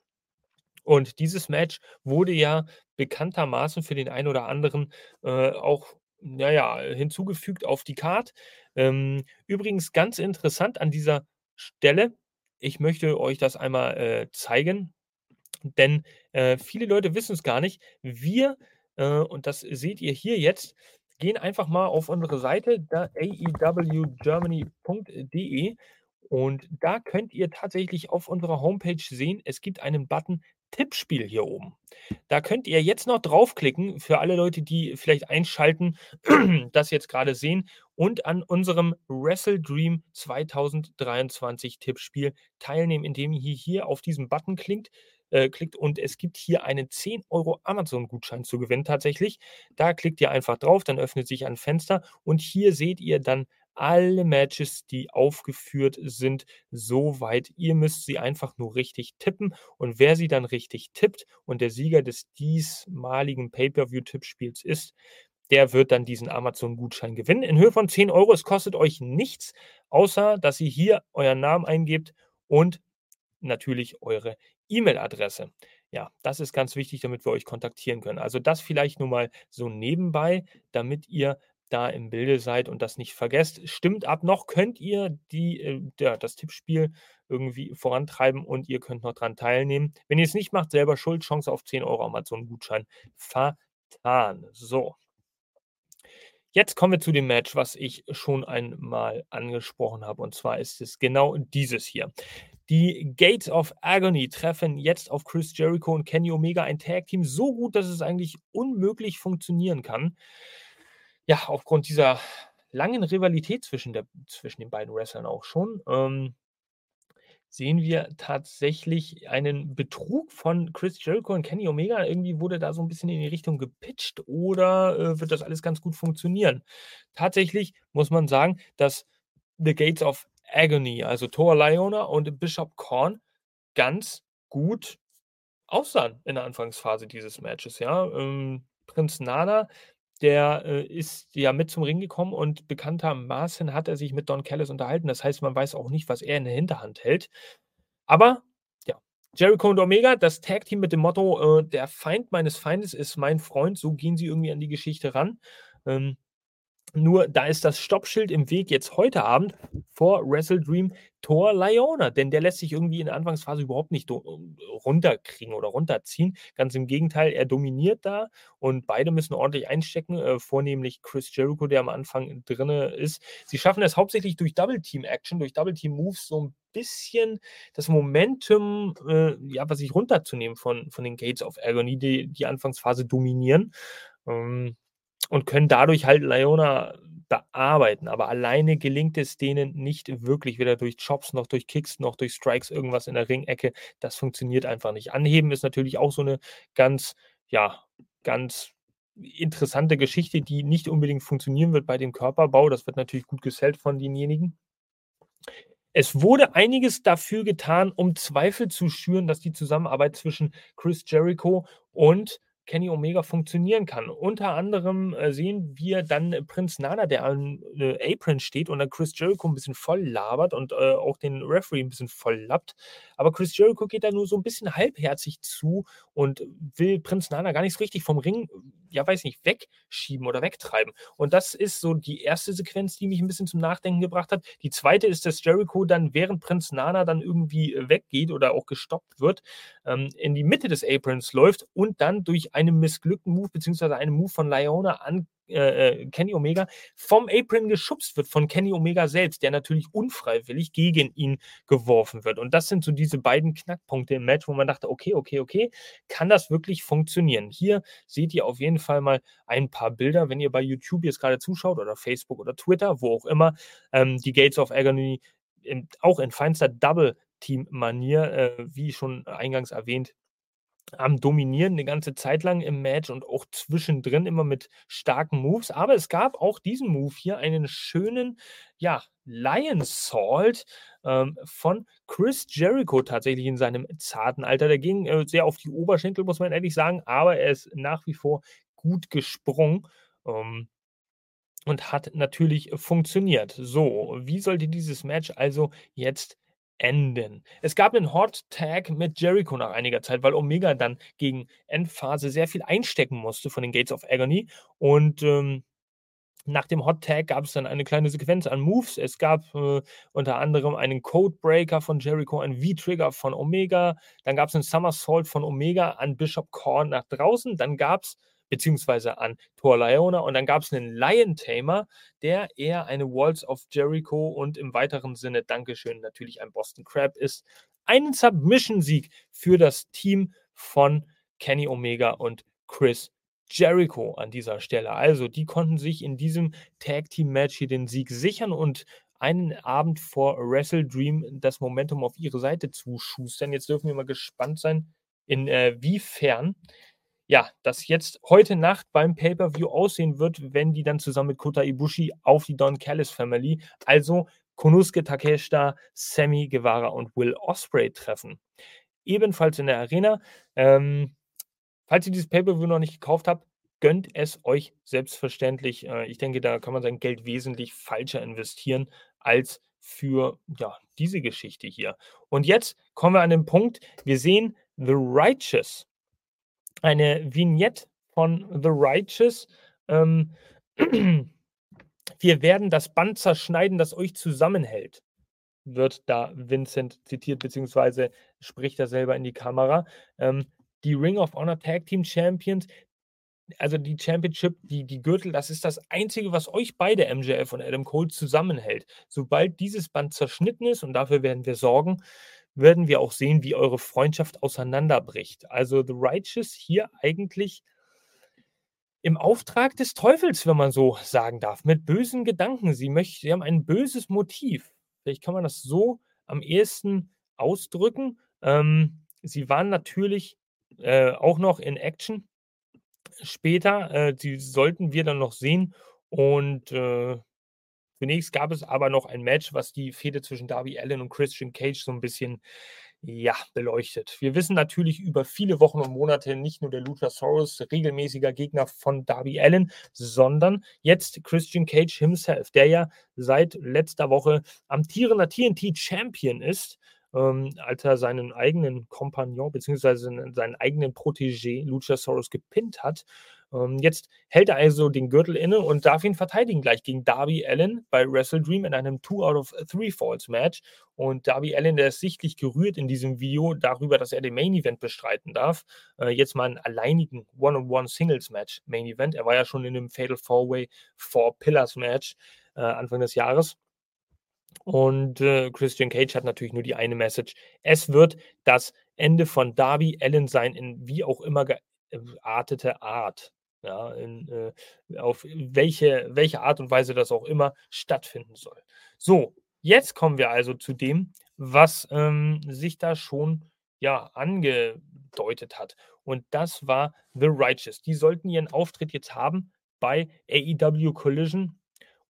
Und dieses Match wurde ja bekanntermaßen für den einen oder anderen äh, auch naja, hinzugefügt auf die Card. Ähm, übrigens ganz interessant an dieser Stelle, ich möchte euch das einmal äh, zeigen. Denn äh, viele Leute wissen es gar nicht. Wir, äh, und das seht ihr hier jetzt, gehen einfach mal auf unsere Seite, aewgermany.de und da könnt ihr tatsächlich auf unserer Homepage sehen, es gibt einen Button Tippspiel hier oben. Da könnt ihr jetzt noch draufklicken für alle Leute, die vielleicht einschalten, das jetzt gerade sehen und an unserem Wrestle Dream 2023 Tippspiel teilnehmen, indem ihr hier auf diesen Button klickt äh, klickt und es gibt hier einen 10 Euro Amazon-Gutschein zu gewinnen tatsächlich. Da klickt ihr einfach drauf, dann öffnet sich ein Fenster und hier seht ihr dann alle Matches, die aufgeführt sind, soweit. Ihr müsst sie einfach nur richtig tippen und wer sie dann richtig tippt und der Sieger des diesmaligen Pay-Per-View-Tippspiels ist, der wird dann diesen Amazon-Gutschein gewinnen in Höhe von 10 Euro. Es kostet euch nichts, außer dass ihr hier euren Namen eingebt und natürlich eure E-Mail-Adresse. Ja, das ist ganz wichtig, damit wir euch kontaktieren können. Also das vielleicht nur mal so nebenbei, damit ihr da im Bilde seid und das nicht vergesst. Stimmt ab, noch könnt ihr die, äh, das Tippspiel irgendwie vorantreiben und ihr könnt noch dran teilnehmen. Wenn ihr es nicht macht, selber schuld, Chance auf 10 Euro Amazon-Gutschein vertan. So. Jetzt kommen wir zu dem Match, was ich schon einmal angesprochen habe. Und zwar ist es genau dieses hier. Die Gates of Agony treffen jetzt auf Chris Jericho und Kenny Omega ein Tag-Team so gut, dass es eigentlich unmöglich funktionieren kann. Ja, aufgrund dieser langen Rivalität zwischen, der, zwischen den beiden Wrestlern auch schon. Ähm, sehen wir tatsächlich einen Betrug von Chris Jericho und Kenny Omega. Irgendwie wurde da so ein bisschen in die Richtung gepitcht oder äh, wird das alles ganz gut funktionieren? Tatsächlich muss man sagen, dass The Gates of Agony, also Thor Liona und Bishop Korn, ganz gut aussahen in der Anfangsphase dieses Matches. Ja? Ähm, Prinz Nana der äh, ist ja mit zum Ring gekommen und bekanntermaßen hat er sich mit Don Callis unterhalten. Das heißt, man weiß auch nicht, was er in der Hinterhand hält. Aber ja, Jericho und Omega, das Tag-Team mit dem Motto, äh, der Feind meines Feindes ist mein Freund, so gehen sie irgendwie an die Geschichte ran. Ähm, nur da ist das Stoppschild im Weg jetzt heute Abend vor Wrestle Dream Thor Liona, denn der lässt sich irgendwie in der Anfangsphase überhaupt nicht runterkriegen oder runterziehen. Ganz im Gegenteil, er dominiert da und beide müssen ordentlich einstecken, äh, vornehmlich Chris Jericho, der am Anfang drin ist. Sie schaffen es hauptsächlich durch Double Team Action, durch Double Team Moves so ein bisschen das Momentum, äh, ja, was sich runterzunehmen von, von den Gates of Agony, die die Anfangsphase dominieren. Ähm, und können dadurch halt Leona bearbeiten. Aber alleine gelingt es denen nicht wirklich, weder durch Chops noch durch Kicks noch durch Strikes irgendwas in der Ringecke. Das funktioniert einfach nicht. Anheben ist natürlich auch so eine ganz, ja, ganz interessante Geschichte, die nicht unbedingt funktionieren wird bei dem Körperbau. Das wird natürlich gut gesellt von denjenigen. Es wurde einiges dafür getan, um Zweifel zu schüren, dass die Zusammenarbeit zwischen Chris Jericho und Kenny Omega funktionieren kann. Unter anderem äh, sehen wir dann äh, Prinz Nana, der an äh, Apron steht und dann Chris Jericho ein bisschen voll labert und äh, auch den Referee ein bisschen voll lappt. Aber Chris Jericho geht da nur so ein bisschen halbherzig zu und will Prinz Nana gar nicht so richtig vom Ring, ja weiß nicht, wegschieben oder wegtreiben. Und das ist so die erste Sequenz, die mich ein bisschen zum Nachdenken gebracht hat. Die zweite ist, dass Jericho dann, während Prinz Nana dann irgendwie äh, weggeht oder auch gestoppt wird, ähm, in die Mitte des Aprons läuft und dann durch einem missglückten Move, beziehungsweise einen Move von Leona an äh, äh, Kenny Omega vom Apron geschubst wird, von Kenny Omega selbst, der natürlich unfreiwillig gegen ihn geworfen wird. Und das sind so diese beiden Knackpunkte im Match, wo man dachte, okay, okay, okay, kann das wirklich funktionieren? Hier seht ihr auf jeden Fall mal ein paar Bilder, wenn ihr bei YouTube jetzt gerade zuschaut oder Facebook oder Twitter, wo auch immer, ähm, die Gates of Agony in, auch in feinster Double-Team-Manier, äh, wie schon eingangs erwähnt, am Dominieren eine ganze Zeit lang im Match und auch zwischendrin immer mit starken Moves. Aber es gab auch diesen Move hier, einen schönen, ja, Lion Salt ähm, von Chris Jericho tatsächlich in seinem zarten Alter. Der ging äh, sehr auf die Oberschenkel, muss man ehrlich sagen, aber er ist nach wie vor gut gesprungen. Ähm, und hat natürlich funktioniert. So, wie sollte dieses Match also jetzt enden. Es gab einen Hot Tag mit Jericho nach einiger Zeit, weil Omega dann gegen Endphase sehr viel einstecken musste von den Gates of Agony. Und ähm, nach dem Hot Tag gab es dann eine kleine Sequenz an Moves. Es gab äh, unter anderem einen Codebreaker von Jericho, einen V-Trigger von Omega. Dann gab es einen Somersault von Omega an Bishop Korn nach draußen. Dann gab es beziehungsweise an Thor Leona. Und dann gab es einen Lion Tamer, der eher eine Walls of Jericho und im weiteren Sinne, Dankeschön, natürlich ein Boston Crab ist. Einen Submission-Sieg für das Team von Kenny Omega und Chris Jericho an dieser Stelle. Also, die konnten sich in diesem Tag Team Match hier den Sieg sichern und einen Abend vor Wrestle Dream das Momentum auf ihre Seite zuschustern. Jetzt dürfen wir mal gespannt sein, inwiefern äh, ja, das jetzt heute Nacht beim Pay-Per-View aussehen wird, wenn die dann zusammen mit Kota Ibushi auf die Don Callis Family, also Konuske Takeshita, Sammy Guevara und Will Osprey treffen. Ebenfalls in der Arena. Ähm, falls ihr dieses Pay-Per-View noch nicht gekauft habt, gönnt es euch selbstverständlich. Äh, ich denke, da kann man sein Geld wesentlich falscher investieren als für ja, diese Geschichte hier. Und jetzt kommen wir an den Punkt, wir sehen The Righteous, eine Vignette von The Righteous. Ähm, wir werden das Band zerschneiden, das euch zusammenhält wird da Vincent zitiert, beziehungsweise spricht er selber in die Kamera. Ähm, die Ring of Honor Tag Team Champions, also die Championship, die, die Gürtel, das ist das Einzige, was euch beide, MJF und Adam Cole, zusammenhält. Sobald dieses Band zerschnitten ist, und dafür werden wir sorgen, werden wir auch sehen, wie eure Freundschaft auseinanderbricht. Also The Righteous hier eigentlich im Auftrag des Teufels, wenn man so sagen darf, mit bösen Gedanken. Sie, möchten, sie haben ein böses Motiv. Vielleicht kann man das so am ehesten ausdrücken. Ähm, sie waren natürlich äh, auch noch in Action später. Äh, die sollten wir dann noch sehen. Und äh, zunächst gab es aber noch ein Match, was die Fehde zwischen Darby Allen und Christian Cage so ein bisschen ja, beleuchtet. Wir wissen natürlich über viele Wochen und Monate nicht nur der Luchasaurus regelmäßiger Gegner von Darby Allen, sondern jetzt Christian Cage himself, der ja seit letzter Woche amtierender TNT-Champion ist, ähm, als er seinen eigenen Kompagnon bzw. seinen eigenen Protégé Luchasaurus gepinnt hat. Ähm, jetzt hält er also den Gürtel inne und darf ihn verteidigen gleich gegen Darby Allen bei Wrestle Dream in einem 2 out of 3 Falls Match. Und Darby Allen, der ist sichtlich gerührt in diesem Video darüber, dass er den Main Event bestreiten darf. Äh, jetzt mal einen alleinigen One-on-One Singles Match Main Event. Er war ja schon in dem Fatal Four Way Four Pillars Match äh, Anfang des Jahres. Und äh, Christian Cage hat natürlich nur die eine Message. Es wird das Ende von Darby Allen sein, in wie auch immer geartete Art ja, in, äh, auf welche, welche Art und Weise das auch immer stattfinden soll. So, jetzt kommen wir also zu dem, was ähm, sich da schon ja, angedeutet hat. Und das war The Righteous. Die sollten ihren Auftritt jetzt haben bei AEW Collision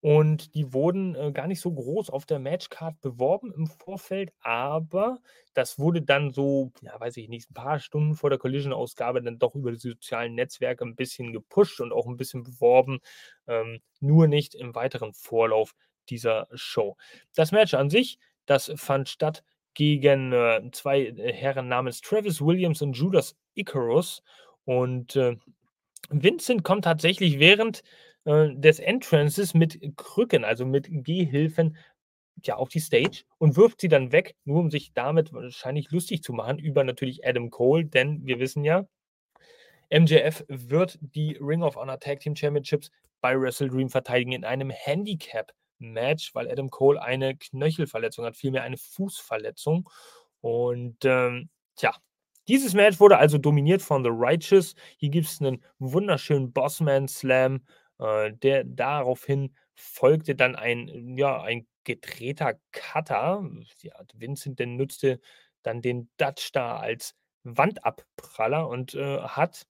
und die wurden äh, gar nicht so groß auf der Matchcard beworben im Vorfeld, aber das wurde dann so, ja, weiß ich nicht, ein paar Stunden vor der Collision-Ausgabe dann doch über die sozialen Netzwerke ein bisschen gepusht und auch ein bisschen beworben, ähm, nur nicht im weiteren Vorlauf dieser Show. Das Match an sich, das fand statt gegen äh, zwei äh, Herren namens Travis Williams und Judas Icarus und äh, Vincent kommt tatsächlich während äh, des Entrances mit Krücken, also mit Gehhilfen, ja, auf die Stage und wirft sie dann weg, nur um sich damit wahrscheinlich lustig zu machen über natürlich Adam Cole, denn wir wissen ja, MJF wird die Ring of Honor Tag Team Championships bei Wrestle Dream verteidigen in einem Handicap-Match, weil Adam Cole eine Knöchelverletzung hat, vielmehr eine Fußverletzung. Und ähm, tja, dieses Match wurde also dominiert von The Righteous. Hier gibt es einen wunderschönen Bossman Slam äh, der daraufhin folgte dann ein, ja, ein gedrehter Cutter. Ja, Vincent denn nutzte dann den Dutch da als Wandabpraller und äh, hat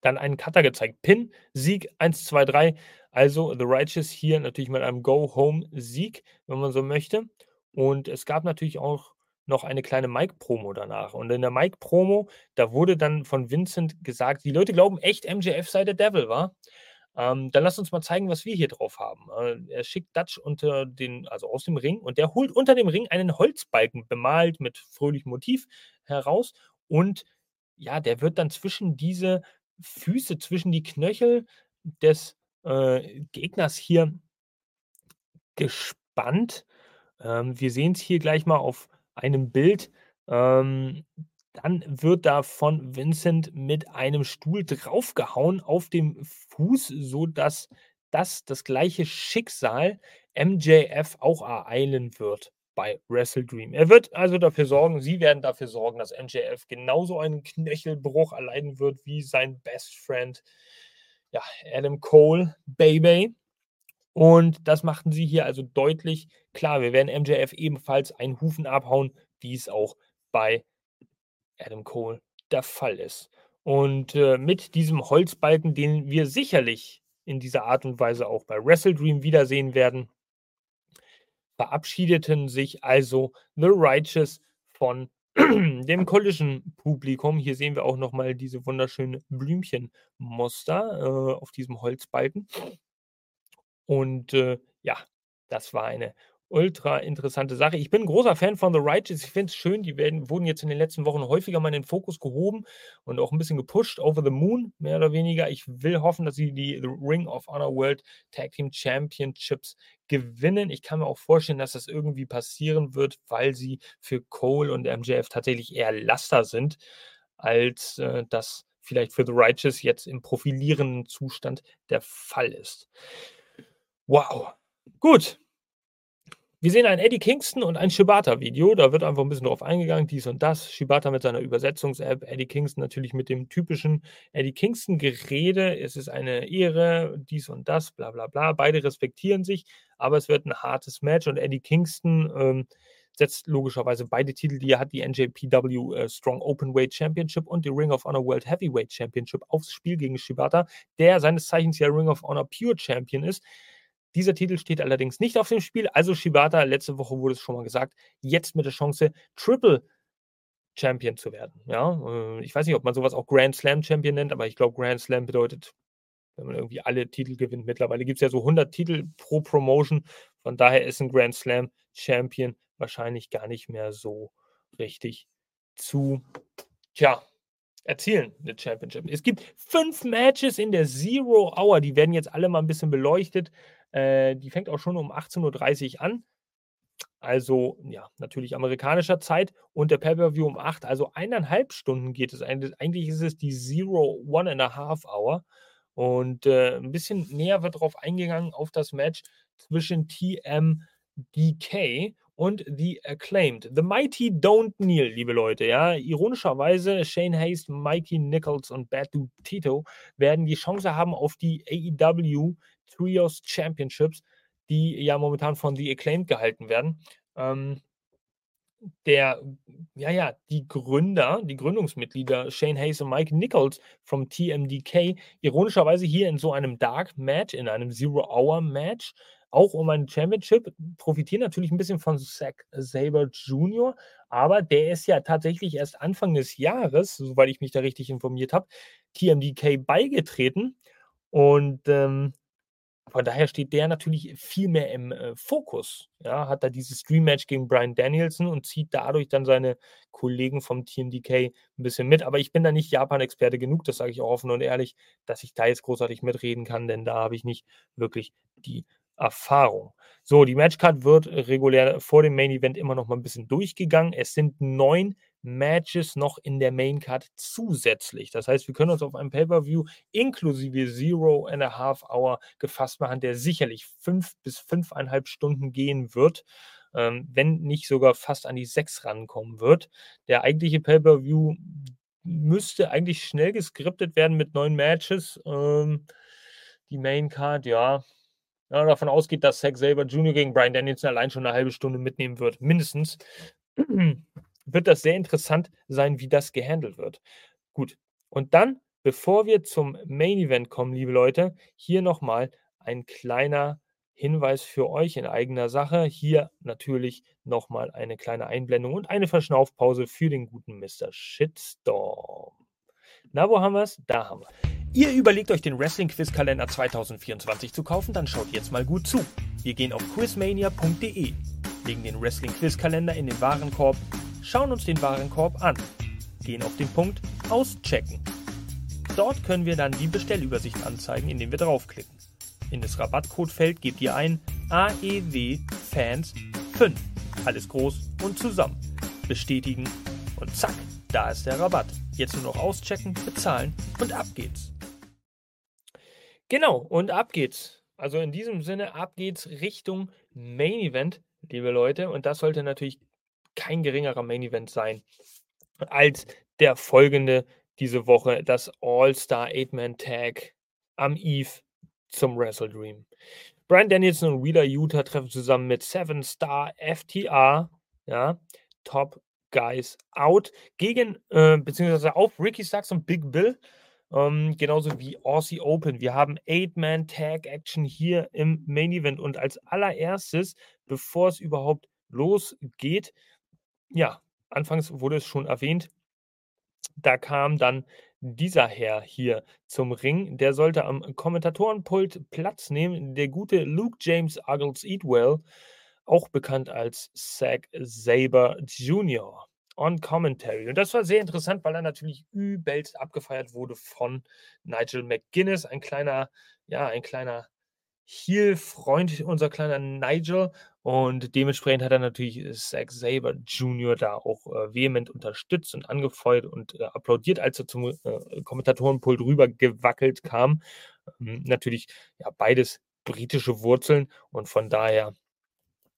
dann einen Cutter gezeigt. Pin, Sieg 1, 2, 3. Also The Righteous hier natürlich mit einem Go-Home-Sieg, wenn man so möchte. Und es gab natürlich auch noch eine kleine Mike-Promo danach. Und in der Mike-Promo, da wurde dann von Vincent gesagt, die Leute glauben echt, MJF sei der Devil, war. Ähm, dann lass uns mal zeigen, was wir hier drauf haben. Äh, er schickt Dutch unter den, also aus dem Ring und der holt unter dem Ring einen Holzbalken bemalt mit fröhlichem Motiv heraus und ja, der wird dann zwischen diese Füße, zwischen die Knöchel des äh, Gegners hier gespannt. Ähm, wir sehen es hier gleich mal auf einem Bild. Ähm, dann wird da von Vincent mit einem Stuhl draufgehauen auf dem Fuß, sodass das das gleiche Schicksal MJF auch ereilen wird bei Wrestle Dream. Er wird also dafür sorgen, sie werden dafür sorgen, dass MJF genauso einen Knöchelbruch erleiden wird wie sein Best Friend, ja, Adam Cole, Baby. Und das machten sie hier also deutlich klar. Wir werden MJF ebenfalls einen Hufen abhauen, wie es auch bei Adam Cole der Fall ist. Und äh, mit diesem Holzbalken, den wir sicherlich in dieser Art und Weise auch bei Wrestle Dream wiedersehen werden, verabschiedeten sich also The Righteous von dem Collision-Publikum. Hier sehen wir auch nochmal diese wunderschönen Blümchenmuster äh, auf diesem Holzbalken. Und äh, ja, das war eine ultra interessante Sache. Ich bin großer Fan von The Righteous. Ich finde es schön, die werden wurden jetzt in den letzten Wochen häufiger mal in den Fokus gehoben und auch ein bisschen gepusht. Over the Moon, mehr oder weniger. Ich will hoffen, dass sie die Ring of Honor World Tag Team Championships gewinnen. Ich kann mir auch vorstellen, dass das irgendwie passieren wird, weil sie für Cole und MJF tatsächlich eher Laster sind, als, äh, das vielleicht für The Righteous jetzt im profilierenden Zustand der Fall ist. Wow. Gut. Wir sehen ein Eddie Kingston und ein Shibata-Video. Da wird einfach ein bisschen drauf eingegangen, dies und das. Shibata mit seiner Übersetzungs-App, Eddie Kingston natürlich mit dem typischen Eddie Kingston-Gerede. Es ist eine Ehre, dies und das, bla bla bla. Beide respektieren sich, aber es wird ein hartes Match und Eddie Kingston ähm, setzt logischerweise beide Titel, die er hat, die NJPW äh, Strong Openweight Championship und die Ring of Honor World Heavyweight Championship aufs Spiel gegen Shibata, der seines Zeichens ja Ring of Honor Pure Champion ist. Dieser Titel steht allerdings nicht auf dem Spiel. Also Shibata, letzte Woche wurde es schon mal gesagt, jetzt mit der Chance, Triple Champion zu werden. Ja, äh, ich weiß nicht, ob man sowas auch Grand Slam Champion nennt, aber ich glaube, Grand Slam bedeutet, wenn man irgendwie alle Titel gewinnt. Mittlerweile gibt es ja so 100 Titel pro Promotion. Von daher ist ein Grand Slam Champion wahrscheinlich gar nicht mehr so richtig zu, tja, erzielen, eine Championship. Es gibt fünf Matches in der Zero Hour, die werden jetzt alle mal ein bisschen beleuchtet. Äh, die fängt auch schon um 18.30 Uhr an. Also, ja, natürlich amerikanischer Zeit und der Pay-Per-View um 8, also eineinhalb Stunden geht es. Eigentlich ist es die Zero One and a Half Hour. Und äh, ein bisschen näher wird darauf eingegangen auf das Match zwischen TMDK und The Acclaimed. The Mighty Don't Kneel, liebe Leute. Ja, ironischerweise Shane Hayes, Mikey Nichols und Bad Dude Tito werden die Chance haben auf die AEW Trios Championships, die ja momentan von The Acclaimed gehalten werden. Ähm, der, ja, ja, die Gründer, die Gründungsmitglieder Shane Hayes und Mike Nichols vom TMDK, ironischerweise hier in so einem Dark Match, in einem Zero-Hour-Match, auch um ein Championship, profitieren natürlich ein bisschen von Zack Saber Jr., aber der ist ja tatsächlich erst Anfang des Jahres, soweit ich mich da richtig informiert habe, TMDK beigetreten. Und ähm, von daher steht der natürlich viel mehr im äh, Fokus. Ja, hat da dieses Stream-Match gegen Brian Danielson und zieht dadurch dann seine Kollegen vom TMDK ein bisschen mit. Aber ich bin da nicht Japan-Experte genug, das sage ich auch offen und ehrlich, dass ich da jetzt großartig mitreden kann, denn da habe ich nicht wirklich die Erfahrung. So, die Matchcard wird regulär vor dem Main Event immer noch mal ein bisschen durchgegangen. Es sind neun Matches noch in der Maincard zusätzlich. Das heißt, wir können uns auf einem Pay-Per-View inklusive Zero and a Half Hour gefasst machen, der sicherlich fünf bis fünfeinhalb Stunden gehen wird, ähm, wenn nicht sogar fast an die sechs rankommen wird. Der eigentliche Pay-Per-View müsste eigentlich schnell geskriptet werden mit neun Matches. Ähm, die Maincard, ja, ja, davon ausgeht, dass Zack Saber Jr. gegen Brian Danielson allein schon eine halbe Stunde mitnehmen wird, mindestens, wird das sehr interessant sein, wie das gehandelt wird. Gut. Und dann, bevor wir zum Main Event kommen, liebe Leute, hier nochmal ein kleiner Hinweis für euch in eigener Sache. Hier natürlich nochmal eine kleine Einblendung und eine Verschnaufpause für den guten Mr. Shitstorm. Na, wo haben wir es? Da haben wir. Ihr überlegt euch den Wrestling Quizkalender 2024 zu kaufen, dann schaut jetzt mal gut zu. Wir gehen auf quizmania.de, legen den Wrestling Quizkalender in den Warenkorb, schauen uns den Warenkorb an, gehen auf den Punkt Auschecken. Dort können wir dann die Bestellübersicht anzeigen, indem wir draufklicken. In das Rabattcodefeld gebt ihr ein AEW Fans 5. Alles groß und zusammen. Bestätigen und zack, da ist der Rabatt. Jetzt nur noch auschecken, bezahlen und ab geht's. Genau, und ab geht's. Also in diesem Sinne, ab geht's Richtung Main Event, liebe Leute. Und das sollte natürlich kein geringerer Main Event sein als der folgende diese Woche, das All-Star Eight-Man Tag am Eve zum Wrestle Dream. Brian Danielson und Wheeler Utah treffen zusammen mit Seven Star FTR, ja, Top Guys Out gegen, äh, beziehungsweise auf Ricky Starks und Big Bill. Ähm, genauso wie Aussie Open. Wir haben Eight-Man-Tag-Action hier im Main Event. Und als allererstes, bevor es überhaupt losgeht, ja, anfangs wurde es schon erwähnt, da kam dann dieser Herr hier zum Ring. Der sollte am Kommentatorenpult Platz nehmen. Der gute Luke James Uggles Eatwell auch bekannt als Zack Saber Jr. on Commentary. Und das war sehr interessant, weil er natürlich übelst abgefeiert wurde von Nigel McGuinness, ein kleiner, ja, ein kleiner Heel-Freund, unser kleiner Nigel. Und dementsprechend hat er natürlich Zack Saber Jr. da auch äh, vehement unterstützt und angefeuert und äh, applaudiert, als er zum äh, Kommentatorenpult rüber gewackelt kam. Ähm, natürlich, ja, beides britische Wurzeln und von daher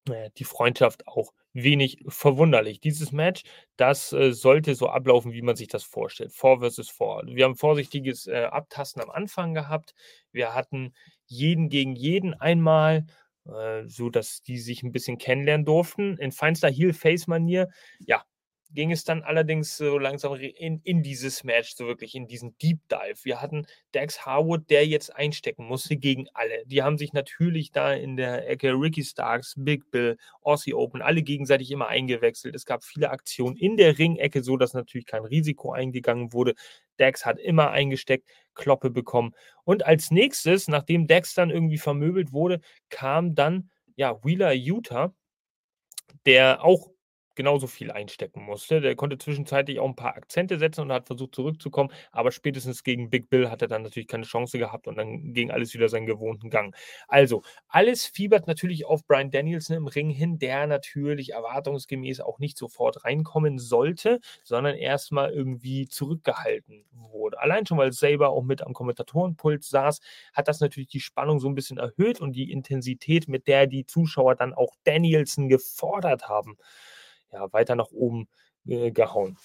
äh, die Freundschaft auch wenig verwunderlich. Dieses Match, das äh, sollte so ablaufen, wie man sich das vorstellt. Vor versus vor. Wir haben vorsichtiges äh, Abtasten am Anfang gehabt. Wir hatten jeden gegen jeden einmal, äh, so dass die sich ein bisschen kennenlernen durften. In feinster Heel-Face-Manier. Ja, ging es dann allerdings so langsam in, in dieses Match, so wirklich in diesen Deep Dive. Wir hatten Dax Harwood, der jetzt einstecken musste gegen alle. Die haben sich natürlich da in der Ecke Ricky Starks, Big Bill, Aussie Open, alle gegenseitig immer eingewechselt. Es gab viele Aktionen in der Ringecke, so dass natürlich kein Risiko eingegangen wurde. Dax hat immer eingesteckt, Kloppe bekommen. Und als nächstes, nachdem Dax dann irgendwie vermöbelt wurde, kam dann ja Wheeler Utah, der auch genauso viel einstecken musste. Der konnte zwischenzeitlich auch ein paar Akzente setzen und hat versucht zurückzukommen, aber spätestens gegen Big Bill hat er dann natürlich keine Chance gehabt und dann ging alles wieder seinen gewohnten Gang. Also, alles fiebert natürlich auf Brian Danielson im Ring hin, der natürlich erwartungsgemäß auch nicht sofort reinkommen sollte, sondern erstmal irgendwie zurückgehalten wurde. Allein schon, weil Saber auch mit am Kommentatorenpult saß, hat das natürlich die Spannung so ein bisschen erhöht und die Intensität, mit der die Zuschauer dann auch Danielson gefordert haben ja, weiter nach oben äh, gehauen.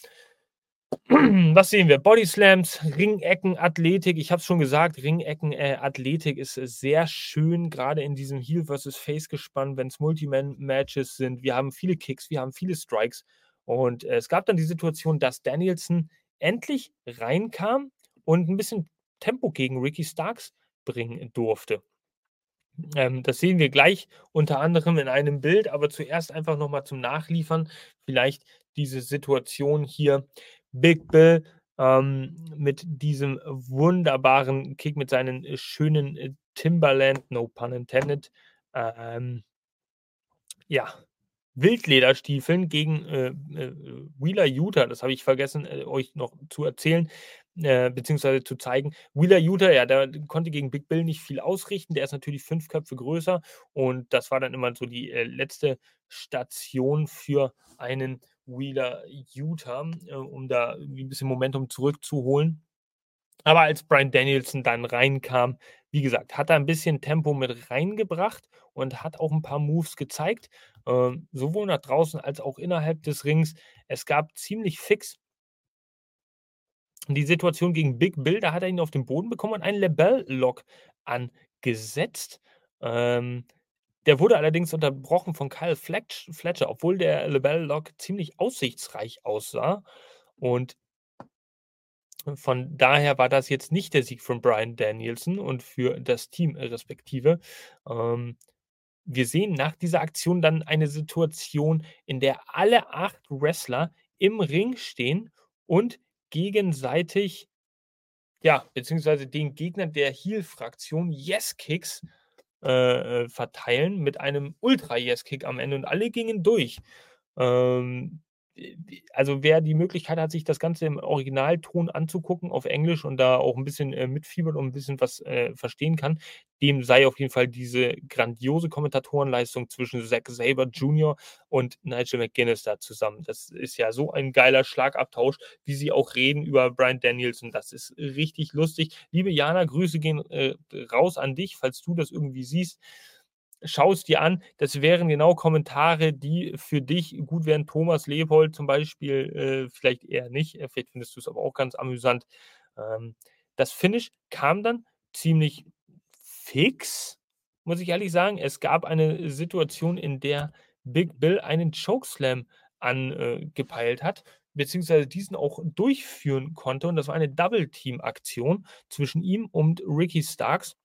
Was sehen wir? Body Slams, Ringecken, Athletik. Ich habe es schon gesagt, Ringecken, äh, Athletik ist sehr schön, gerade in diesem Heel versus Face gespannt, wenn es Multiman-Matches sind. Wir haben viele Kicks, wir haben viele Strikes. Und äh, es gab dann die Situation, dass Danielson endlich reinkam und ein bisschen Tempo gegen Ricky Starks bringen durfte. Ähm, das sehen wir gleich unter anderem in einem Bild, aber zuerst einfach nochmal zum Nachliefern. Vielleicht diese Situation hier. Big Bill ähm, mit diesem wunderbaren Kick, mit seinen äh, schönen äh, Timberland, no pun intended. Ähm, ja, Wildlederstiefeln gegen äh, äh, Wheeler Utah. Das habe ich vergessen, äh, euch noch zu erzählen, äh, beziehungsweise zu zeigen. Wheeler Utah, ja, der konnte gegen Big Bill nicht viel ausrichten. Der ist natürlich fünf Köpfe größer und das war dann immer so die äh, letzte Station für einen Wheeler Utah, äh, um da ein bisschen Momentum zurückzuholen. Aber als Brian Danielson dann reinkam, wie gesagt, hat er ein bisschen Tempo mit reingebracht und hat auch ein paar Moves gezeigt, äh, sowohl nach draußen als auch innerhalb des Rings. Es gab ziemlich fix die Situation gegen Big Bill, da hat er ihn auf den Boden bekommen und einen Lebel-Lock angesetzt. Ähm, der wurde allerdings unterbrochen von Kyle Fletcher, obwohl der Lebel-Lock ziemlich aussichtsreich aussah. Und von daher war das jetzt nicht der Sieg von Brian Danielson und für das Team respektive. Ähm, wir sehen nach dieser Aktion dann eine Situation, in der alle acht Wrestler im Ring stehen und gegenseitig, ja, beziehungsweise den Gegnern der Heal-Fraktion Yes-Kicks äh, äh, verteilen mit einem Ultra-Yes-Kick am Ende und alle gingen durch. Ähm, also wer die Möglichkeit hat, sich das Ganze im Originalton anzugucken auf Englisch und da auch ein bisschen äh, mitfiebert und ein bisschen was äh, verstehen kann, dem sei auf jeden Fall diese grandiose Kommentatorenleistung zwischen Zack Saber Jr. und Nigel McGuinness da zusammen. Das ist ja so ein geiler Schlagabtausch, wie sie auch reden über Brian Daniels und das ist richtig lustig. Liebe Jana, Grüße gehen äh, raus an dich, falls du das irgendwie siehst schau es dir an. Das wären genau Kommentare, die für dich gut wären. Thomas Leopold zum Beispiel, äh, vielleicht eher nicht. Äh, vielleicht findest du es aber auch ganz amüsant. Ähm, das Finish kam dann ziemlich fix, muss ich ehrlich sagen. Es gab eine Situation, in der Big Bill einen Chokeslam angepeilt hat, beziehungsweise diesen auch durchführen konnte. Und das war eine Double-Team-Aktion zwischen ihm und Ricky Starks.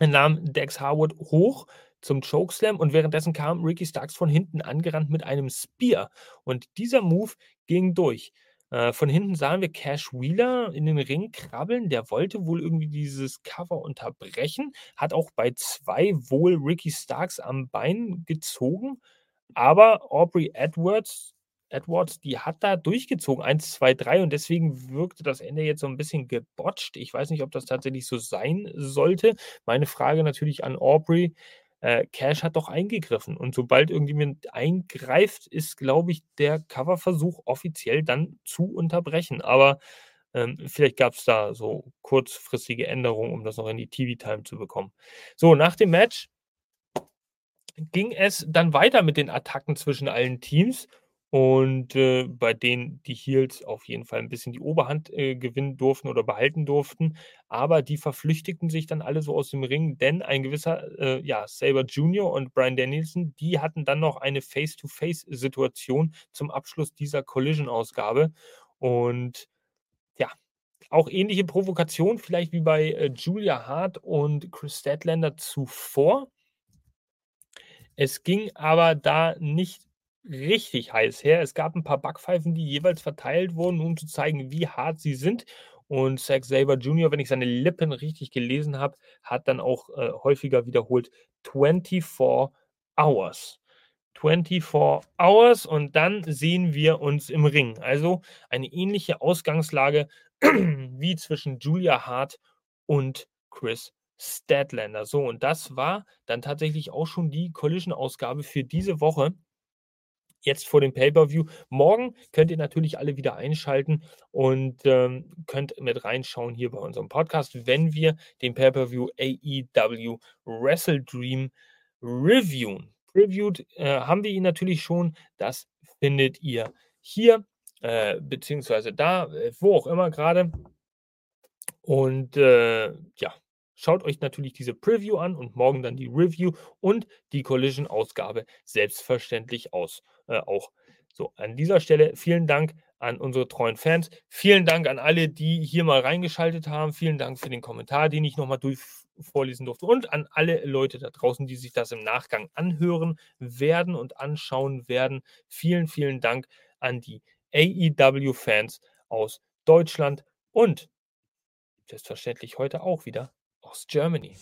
Er nahm Dex Harwood hoch, zum Chokeslam und währenddessen kam Ricky Starks von hinten angerannt mit einem Spear und dieser Move ging durch. Äh, von hinten sahen wir Cash Wheeler in den Ring krabbeln. Der wollte wohl irgendwie dieses Cover unterbrechen, hat auch bei zwei wohl Ricky Starks am Bein gezogen, aber Aubrey Edwards Edwards, die hat da durchgezogen, 1, 2, 3 und deswegen wirkte das Ende jetzt so ein bisschen gebotcht. Ich weiß nicht, ob das tatsächlich so sein sollte. Meine Frage natürlich an Aubrey: äh, Cash hat doch eingegriffen und sobald irgendjemand eingreift, ist, glaube ich, der Coverversuch offiziell dann zu unterbrechen. Aber, ähm, vielleicht gab's da so kurzfristige Änderungen, um das noch in die TV-Time zu bekommen. So, nach dem Match ging es dann weiter mit den Attacken zwischen allen Teams und, äh, bei denen die Heels auf jeden Fall ein bisschen die Oberhand, äh, gewinnen durften oder behalten durften. Aber die verflüchtigten sich dann alle so aus dem Ring, denn ein gewisser, äh, ja, Sabre Junior und Bryan Danielson, die hatten dann noch eine Face-to-Face-Situation zum Abschluss dieser Collision-Ausgabe. Und ja, auch ähnliche Provokation vielleicht wie bei, äh, Julia Hart und Kris Statlander zuvor. Es ging aber da nicht richtig heiß her. Es gab ein paar Backpfeifen, die jeweils verteilt wurden, um zu zeigen, wie hart sie sind. Und Zack Sabre Jr., wenn ich seine Lippen richtig gelesen habe, hat dann auch, äh, häufiger wiederholt 24 Hours. 24 Hours und dann sehen wir uns im Ring. Also eine ähnliche Ausgangslage wie zwischen Julia Hart und Kris Statlander. So, und das war dann tatsächlich auch schon die Collision-Ausgabe für diese Woche jetzt vor dem Pay-per-View. Morgen könnt ihr natürlich alle wieder einschalten und ähm, könnt mit reinschauen hier bei unserem Podcast, wenn wir den Pay-per-View AEW Wrestle Dream reviewen. Reviewed äh, haben wir ihn natürlich schon. Das findet ihr hier, äh, beziehungsweise da, äh, wo auch immer gerade. Und äh, ja, Schaut euch natürlich diese Preview an und morgen dann die Review und die Collision-Ausgabe selbstverständlich aus, äh, auch. So, an dieser Stelle vielen Dank an unsere treuen Fans. Vielen Dank an alle, die hier mal reingeschaltet haben. Vielen Dank für den Kommentar, den ich nochmal durch vorlesen durfte. Und an alle Leute da draußen, die sich das im Nachgang anhören werden und anschauen werden. Vielen, vielen Dank an die AEW-Fans aus Deutschland und selbstverständlich heute auch wieder aus Germany.